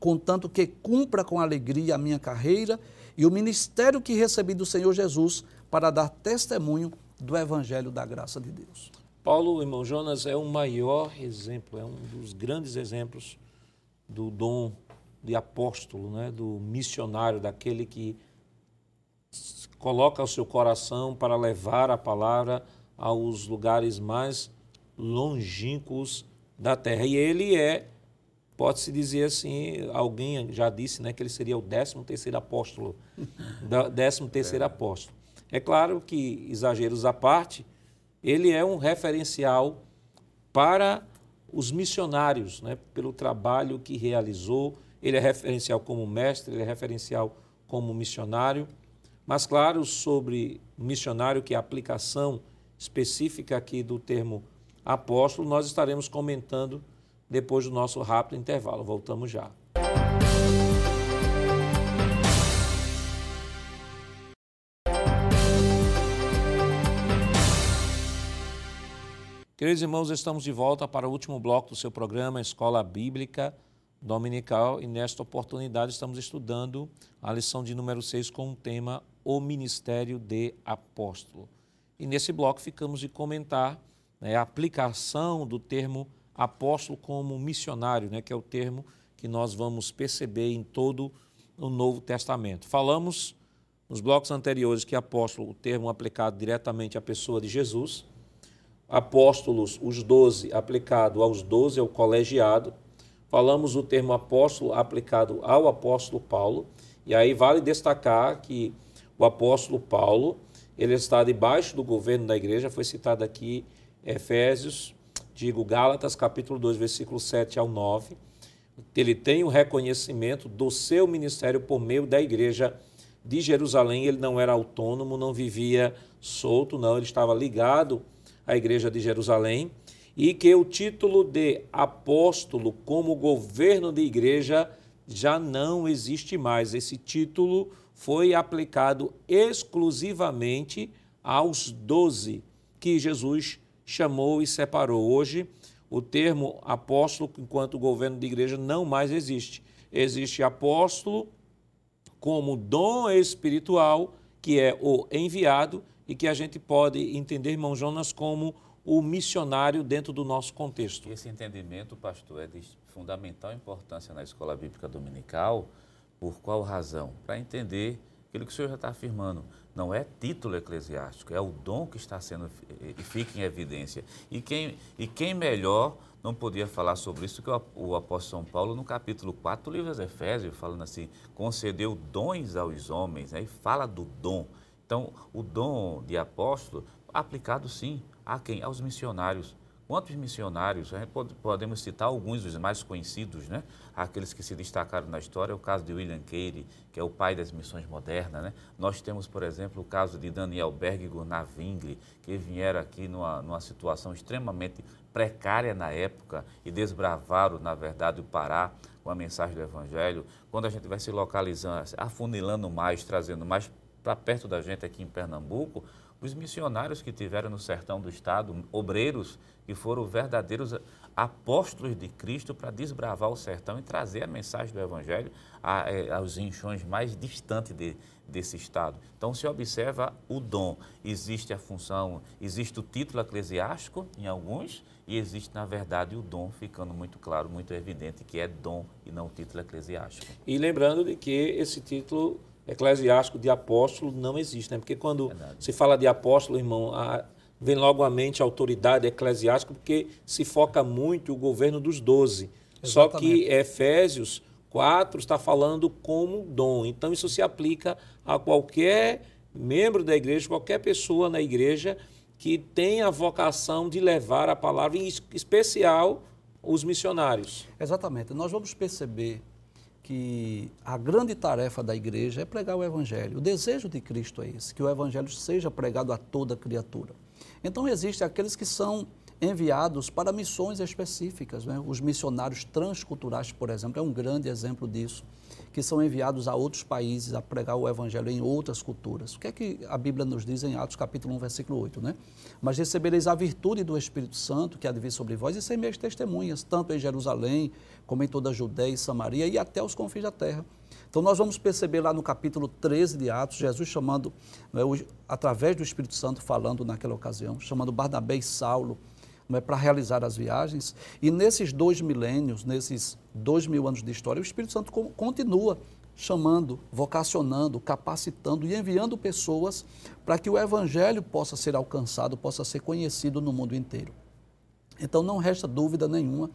contanto que cumpra com alegria a minha carreira e o ministério que recebi do Senhor Jesus para dar testemunho do Evangelho da graça de Deus. Paulo, irmão Jonas, é o maior exemplo, é um dos grandes exemplos do dom de apóstolo, né, do missionário, daquele que coloca o seu coração para levar a palavra aos lugares mais longínquos da terra. E ele é, pode-se dizer assim, alguém já disse né, que ele seria o 13 terceiro apóstolo, 13 terceiro é. apóstolo. É claro que, exageros à parte, ele é um referencial para os missionários, né, pelo trabalho que realizou. Ele é referencial como mestre, ele é referencial como missionário. Mas, claro, sobre missionário, que é a aplicação específica aqui do termo apóstolo, nós estaremos comentando depois do nosso rápido intervalo. Voltamos já. Queridos irmãos, estamos de volta para o último bloco do seu programa Escola Bíblica Dominical e nesta oportunidade estamos estudando a lição de número 6 com o tema O Ministério de Apóstolo. E nesse bloco ficamos de comentar né, a aplicação do termo apóstolo como missionário, né, que é o termo que nós vamos perceber em todo o Novo Testamento. Falamos nos blocos anteriores que apóstolo, o termo aplicado diretamente à pessoa de Jesus, apóstolos, os doze, aplicado aos doze, ao colegiado, falamos o termo apóstolo aplicado ao apóstolo Paulo, e aí vale destacar que o apóstolo Paulo, ele está debaixo do governo da igreja, foi citado aqui Efésios, digo Gálatas, capítulo 2, versículo 7 ao 9. Ele tem o reconhecimento do seu ministério por meio da igreja de Jerusalém. Ele não era autônomo, não vivia solto, não, ele estava ligado à igreja de Jerusalém e que o título de apóstolo como governo de igreja já não existe mais. Esse título foi aplicado exclusivamente aos doze que Jesus chamou e separou. Hoje, o termo apóstolo, enquanto governo de igreja, não mais existe. Existe apóstolo como dom espiritual, que é o enviado, e que a gente pode entender, irmão Jonas, como o missionário dentro do nosso contexto. Esse entendimento, pastor, é de fundamental importância na escola bíblica dominical. Por qual razão? Para entender aquilo que o senhor já está afirmando. Não é título eclesiástico, é o dom que está sendo e fica em evidência. E quem, e quem melhor não podia falar sobre isso que o, apóstolo São Paulo, no capítulo 4 do livro dos Efésios, falando assim: concedeu dons aos homens, né? fala do dom. Então, o dom de apóstolo, aplicado sim a quem? Aos missionários. Quantos missionários? Pode, podemos citar alguns dos mais conhecidos, né? Aqueles que se destacaram na história, é o caso de William Carey, que é o pai das missões modernas, né? Nós temos, por exemplo, o caso de Daniel Berg e Gunnar Wingli, que vieram aqui numa, numa situação extremamente precária na época e desbravaram, na verdade, o Pará com a mensagem do Evangelho. Quando a gente vai se localizando, afunilando mais, trazendo mais para perto da gente aqui em Pernambuco, os missionários que tiveram no sertão do estado, obreiros que foram verdadeiros apóstolos de Cristo para desbravar o sertão e trazer a mensagem do Evangelho a, é, aos rinchões mais distantes de, desse estado. Então se observa o dom, existe a função, existe o título eclesiástico em alguns e existe na verdade o dom ficando muito claro, muito evidente que é dom e não título eclesiástico. E lembrando de que esse título eclesiástico de apóstolo não existe, né? Porque quando verdade. se fala de apóstolo, irmão, a, vem logo à mente a autoridade eclesiástica, porque se foca muito o governo dos doze. Só que Efésios 4 está falando como dom. Então, isso se aplica a qualquer membro da igreja, qualquer pessoa na igreja que tem a vocação de levar a palavra, em especial os missionários. Exatamente. Nós vamos perceber que a grande tarefa da igreja é pregar o evangelho. O desejo de Cristo é esse, que o evangelho seja pregado a toda criatura. Então existem aqueles que são enviados para missões específicas. Né? Os missionários transculturais, por exemplo, é um grande exemplo disso, que são enviados a outros países a pregar o evangelho em outras culturas. O que é que a Bíblia nos diz em Atos capítulo 1, versículo 8, né? Mas recebereis a virtude do Espírito Santo que há de vir sobre vós e ser minhas testemunhas, tanto em Jerusalém, como em toda a Judéia e Samaria e até os confins da terra. Então nós vamos perceber lá no capítulo 13 de Atos, Jesus chamando, né, através do Espírito Santo falando naquela ocasião, chamando Barnabé e Saulo, é, para realizar as viagens. E nesses dois milênios, nesses dois mil anos de história, o Espírito Santo continua chamando, vocacionando, capacitando e enviando pessoas para que o Evangelho possa ser alcançado, possa ser conhecido no mundo inteiro. Então não resta dúvida nenhuma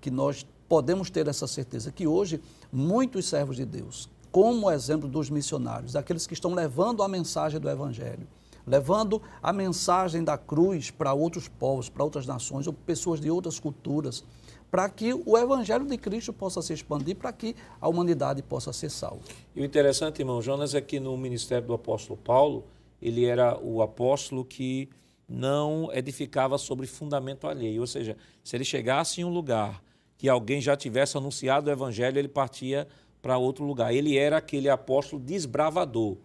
que nós podemos ter essa certeza que hoje muitos servos de Deus, como exemplo dos missionários, aqueles que estão levando a mensagem do Evangelho, levando a mensagem da cruz para outros povos, para outras nações ou pessoas de outras culturas, para que o evangelho de Cristo possa se expandir, para que a humanidade possa ser salva. E o interessante, irmão Jonas, é que no ministério do apóstolo Paulo, ele era o apóstolo que não edificava sobre fundamento alheio, ou seja, se ele chegasse em um lugar que alguém já tivesse anunciado o evangelho, ele partia para outro lugar. Ele era aquele apóstolo desbravador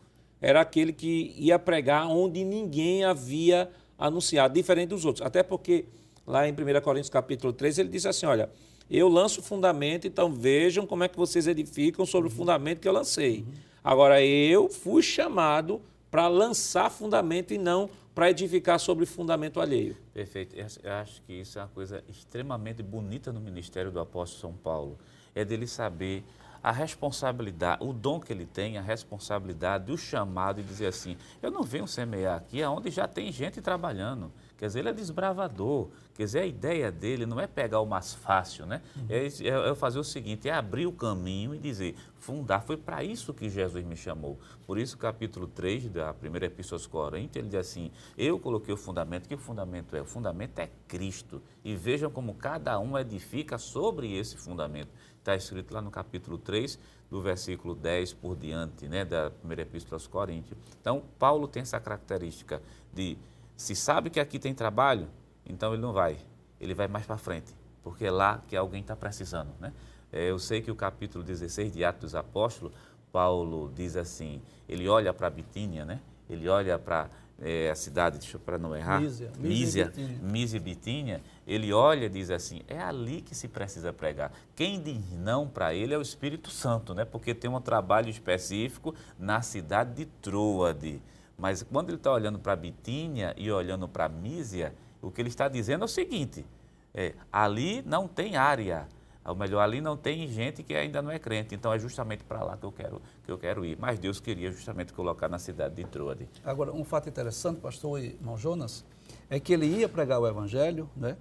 era aquele que ia pregar onde ninguém havia anunciado, diferente dos outros. Até porque lá em 1 Coríntios capítulo 3, ele diz assim, olha, eu lanço o fundamento, então vejam como é que vocês edificam sobre o fundamento que eu lancei. Agora, eu fui chamado para lançar fundamento e não para edificar sobre fundamento alheio. Perfeito. Eu acho que isso é uma coisa extremamente bonita no ministério do apóstolo São Paulo. É dele saber a responsabilidade, o dom que ele tem, a responsabilidade, o chamado e dizer assim: eu não venho semear aqui onde já tem gente trabalhando. Quer dizer, ele é desbravador. Quer dizer, a ideia dele não é pegar o mais fácil, né? Uhum. É, é, é, fazer o seguinte: é abrir o caminho e dizer, fundar. Foi para isso que Jesus me chamou. Por isso, capítulo 3 da primeira Epístola aos Coríntios, ele diz assim: Eu coloquei o fundamento. Que o fundamento é? O fundamento é Cristo. E vejam como cada um edifica sobre esse fundamento está escrito lá no capítulo 3, do versículo 10 por diante, né, da primeira epístola aos Coríntios. Então, Paulo tem essa característica de, se sabe que aqui tem trabalho, então ele não vai, ele vai mais para frente, porque é lá que alguém está precisando. Né? É, eu sei que o capítulo 16 de Atos dos Apóstolos, Paulo diz assim, ele olha para a Bitínia, né? ele olha para é, a cidade, deixa para não errar, Mísia, Mísia, Mísia e Bitínia, ele olha e diz assim, é ali que se precisa pregar. Quem diz não para ele é o Espírito Santo, né? porque tem um trabalho específico na cidade de Troade. Mas quando ele está olhando para Bitínia e olhando para Mísia, o que ele está dizendo é o seguinte, é, ali não tem área, ou melhor, ali não tem gente que ainda não é crente, então é justamente para lá que eu quero que eu quero ir. Mas Deus queria justamente colocar na cidade de Troade. Agora, um fato interessante, pastor irmão Jonas, é que ele ia pregar o evangelho, né?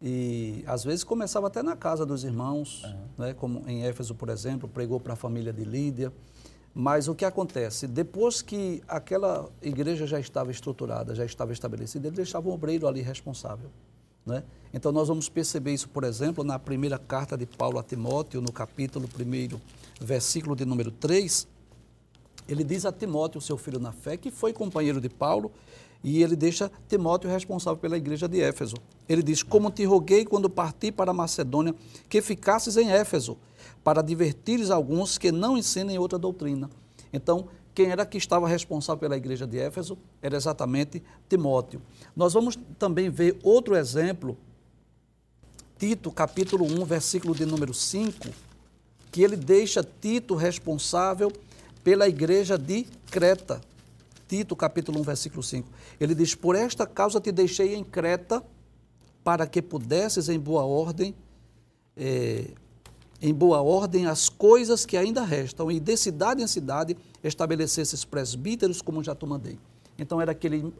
E às vezes começava até na casa dos irmãos, uhum. né? como em Éfeso, por exemplo, pregou para a família de Lídia. Mas o que acontece? Depois que aquela igreja já estava estruturada, já estava estabelecida, ele deixava um obreiro ali responsável. Né? Então, nós vamos perceber isso, por exemplo, na primeira carta de Paulo a Timóteo, no capítulo 1, versículo de número 3. Ele diz a Timóteo, seu filho na fé, que foi companheiro de Paulo, e ele deixa Timóteo responsável pela igreja de Éfeso. Ele diz: Como te roguei quando parti para a Macedônia, que ficasses em Éfeso, para divertires alguns que não ensinem outra doutrina. Então, quem era que estava responsável pela igreja de Éfeso era exatamente Timóteo. Nós vamos também ver outro exemplo, Tito, capítulo 1, versículo de número 5, que ele deixa Tito responsável pela igreja de Creta. Tito, capítulo 1, versículo 5. Ele diz: Por esta causa te deixei em Creta, para que pudesses em boa ordem. Eh, em boa ordem as coisas que ainda restam, e de cidade em cidade estabelecesses presbíteros, como já te mandei. Então era aquele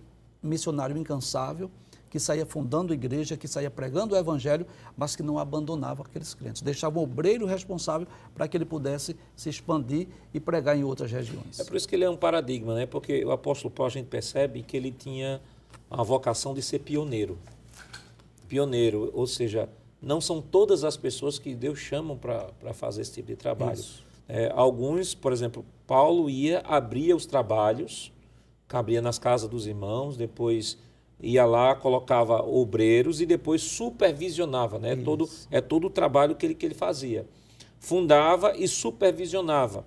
missionário incansável que saía fundando igreja, que saía pregando o evangelho, mas que não abandonava aqueles crentes. Deixava o obreiro responsável para que ele pudesse se expandir e pregar em outras regiões. É por isso que ele é um paradigma, né? Porque o apóstolo Paulo a gente percebe que ele tinha a vocação de ser pioneiro. Pioneiro, ou seja, não são todas as pessoas que Deus chama para fazer esse tipo de trabalho. É, alguns, por exemplo, Paulo ia, abria os trabalhos, cabia nas casas dos irmãos, depois ia lá, colocava obreiros e depois supervisionava, né? Todo, é todo o trabalho que ele, que ele fazia. Fundava e supervisionava.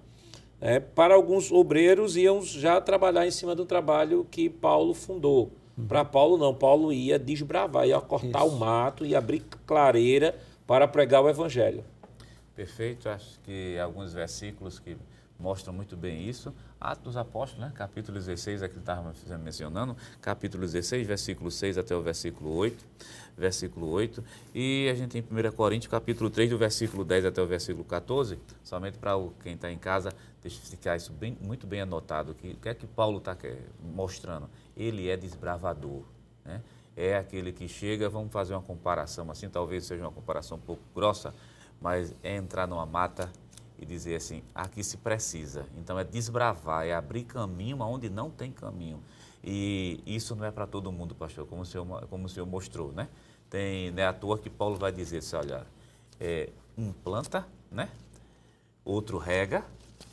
É, para alguns obreiros iam já trabalhar em cima do trabalho que Paulo fundou. Para Paulo, não. Paulo ia desbravar, ia cortar Isso. o mato, ia abrir clareira para pregar o evangelho. Perfeito. Acho que alguns versículos que mostram muito bem isso. Atos dos Apóstolos, né? capítulo 16, aqui estava mencionando, capítulo 16, versículo 6 até o versículo 8, versículo 8, e a gente tem 1 Coríntios, capítulo 3, do versículo 10 até o versículo 14, somente para quem está em casa, deixa ficar isso bem, muito bem anotado, que, o que é que Paulo está mostrando? Ele é desbravador, né? é aquele que chega, vamos fazer uma comparação assim, talvez seja uma comparação um pouco grossa, mas é entrar numa mata e dizer assim, aqui se precisa. Então é desbravar, é abrir caminho onde não tem caminho. E isso não é para todo mundo, pastor, como o senhor, como o senhor mostrou, né? Tem, é à toa que Paulo vai dizer assim, olha, é, um planta, né? Outro rega,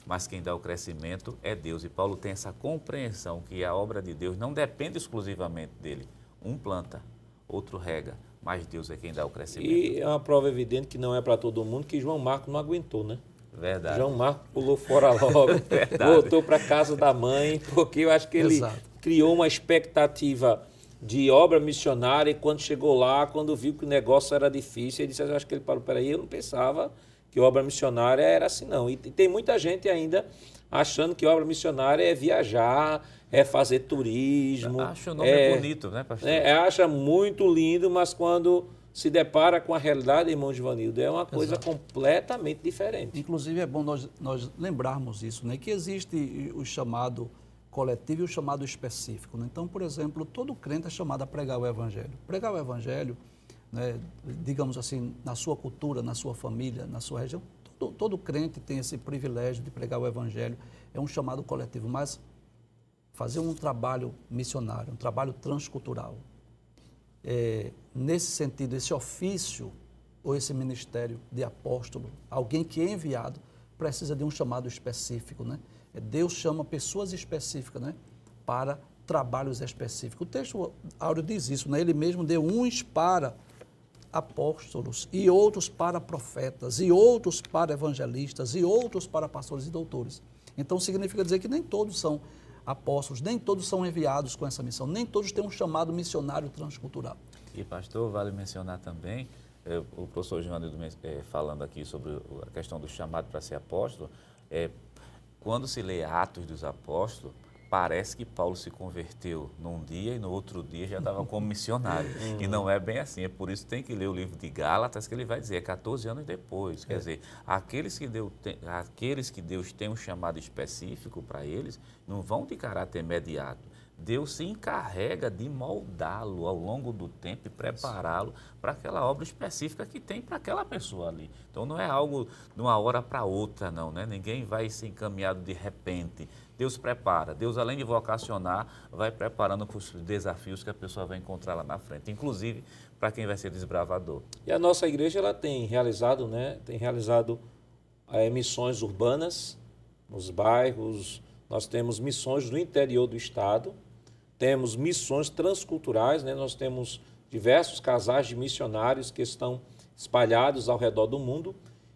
mas quem dá o crescimento é Deus. E Paulo tem essa compreensão que a obra de Deus não depende exclusivamente dele. Um planta, outro rega, mas Deus é quem dá o crescimento. E é uma prova evidente que não é para todo mundo que João Marcos não aguentou, né? Verdade. João Marcos pulou fora logo, voltou para casa da mãe, porque eu acho que ele Exato. criou uma expectativa de obra missionária e quando chegou lá, quando viu que o negócio era difícil, ele disse, eu acho que ele parou, peraí, eu não pensava que obra missionária era assim não. E tem muita gente ainda achando que obra missionária é viajar, é fazer turismo. Acha o nome é, bonito, né, pastor? É, acha muito lindo, mas quando se depara com a realidade, irmão Givanildo, é uma coisa Exato. completamente diferente. Inclusive, é bom nós, nós lembrarmos isso, né? que existe o chamado coletivo e o chamado específico. Né? Então, por exemplo, todo crente é chamado a pregar o Evangelho. Pregar o Evangelho, né, digamos assim, na sua cultura, na sua família, na sua região, todo, todo crente tem esse privilégio de pregar o Evangelho. É um chamado coletivo, mas fazer um trabalho missionário, um trabalho transcultural, é, nesse sentido, esse ofício ou esse ministério de apóstolo, alguém que é enviado, precisa de um chamado específico, né? É, Deus chama pessoas específicas, né? Para trabalhos específicos. O texto áureo diz isso, né? Ele mesmo deu uns para apóstolos e outros para profetas e outros para evangelistas e outros para pastores e doutores. Então significa dizer que nem todos são apóstolos, nem todos são enviados com essa missão, nem todos têm um chamado missionário transcultural. E, pastor, vale mencionar também, é, o professor João é, falando aqui sobre a questão do chamado para ser apóstolo, é, quando se lê Atos dos Apóstolos, parece que Paulo se converteu num dia e no outro dia já estava como missionário. e não é bem assim. É por isso que tem que ler o livro de Gálatas, que ele vai dizer, é 14 anos depois. Quer é. dizer, aqueles que, Deus tem, aqueles que Deus tem um chamado específico para eles, não vão de caráter imediato. Deus se encarrega de moldá-lo ao longo do tempo e prepará-lo para aquela obra específica que tem para aquela pessoa ali. Então não é algo de uma hora para outra, não, né? Ninguém vai ser encaminhado de repente. Deus prepara. Deus, além de vocacionar, vai preparando para os desafios que a pessoa vai encontrar lá na frente, inclusive para quem vai ser desbravador. E a nossa igreja ela tem realizado, né, tem realizado é, missões urbanas nos bairros, nós temos missões no interior do estado, temos missões transculturais, né, nós temos diversos casais de missionários que estão espalhados ao redor do mundo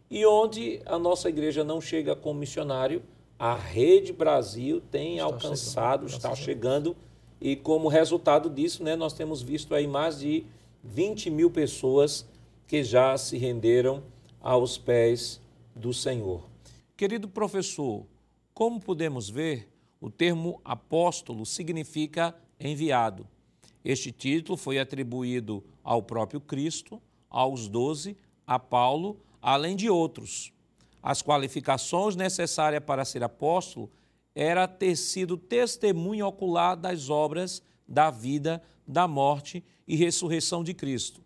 e onde a nossa igreja não chega como missionário, a Rede Brasil tem está alcançado, chegando, está chegando, e como resultado disso, né, nós temos visto aí mais de 20 mil pessoas que já se renderam aos pés do Senhor. Querido professor, como podemos ver, o termo apóstolo significa enviado. Este título foi atribuído ao próprio Cristo, aos doze, a Paulo, além de outros. As qualificações necessárias para ser apóstolo era ter sido testemunho ocular das obras, da vida, da morte e ressurreição de Cristo.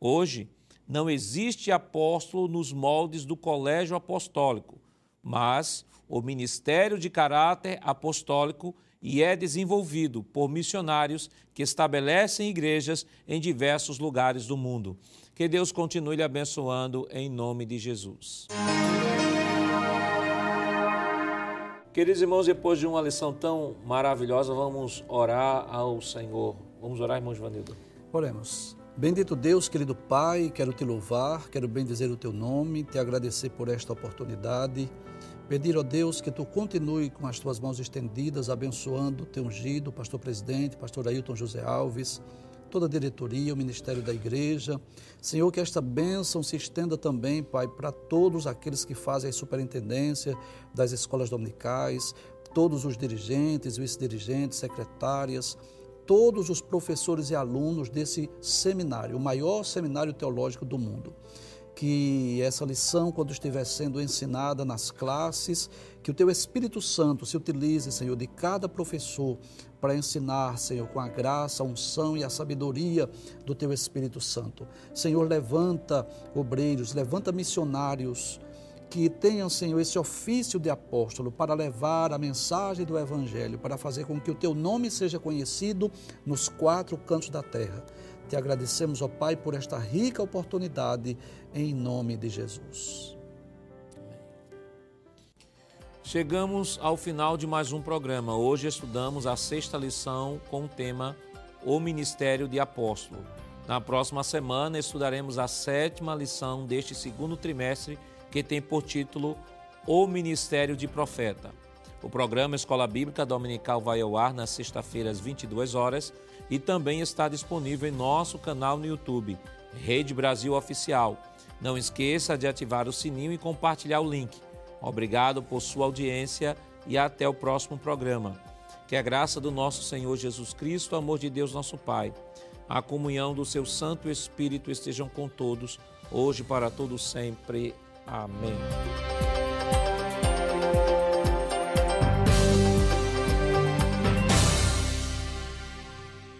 Hoje, não existe apóstolo nos moldes do colégio apostólico, mas o ministério de caráter apostólico e é desenvolvido por missionários que estabelecem igrejas em diversos lugares do mundo. Que Deus continue lhe abençoando em nome de Jesus. Queridos irmãos, depois de uma lição tão maravilhosa, vamos orar ao Senhor. Vamos orar, irmão Vanildo. Oremos. Bendito Deus, querido Pai, quero te louvar, quero bendizer o teu nome, te agradecer por esta oportunidade. Pedir, ó Deus, que tu continue com as tuas mãos estendidas, abençoando o teu ungido, pastor presidente, pastor Ailton José Alves, toda a diretoria, o ministério da igreja. Senhor, que esta bênção se estenda também, Pai, para todos aqueles que fazem a superintendência das escolas dominicais, todos os dirigentes, vice-dirigentes, secretárias, todos os professores e alunos desse seminário, o maior seminário teológico do mundo. Que essa lição, quando estiver sendo ensinada nas classes, que o Teu Espírito Santo se utilize, Senhor, de cada professor para ensinar, Senhor, com a graça, a unção e a sabedoria do Teu Espírito Santo. Senhor, levanta obreiros, levanta missionários, que tenham, Senhor, esse ofício de apóstolo para levar a mensagem do Evangelho, para fazer com que o teu nome seja conhecido nos quatro cantos da terra. Te agradecemos, ó Pai, por esta rica oportunidade, em nome de Jesus. Chegamos ao final de mais um programa. Hoje estudamos a sexta lição com o tema O Ministério de Apóstolo. Na próxima semana estudaremos a sétima lição deste segundo trimestre que tem por título O Ministério de Profeta. O programa Escola Bíblica Dominical vai ao ar nas sexta-feiras, 22 horas, e também está disponível em nosso canal no YouTube, Rede Brasil Oficial. Não esqueça de ativar o sininho e compartilhar o link. Obrigado por sua audiência e até o próximo programa. Que a graça do nosso Senhor Jesus Cristo, o amor de Deus nosso Pai, a comunhão do seu Santo Espírito estejam com todos, hoje para todos sempre. Amém.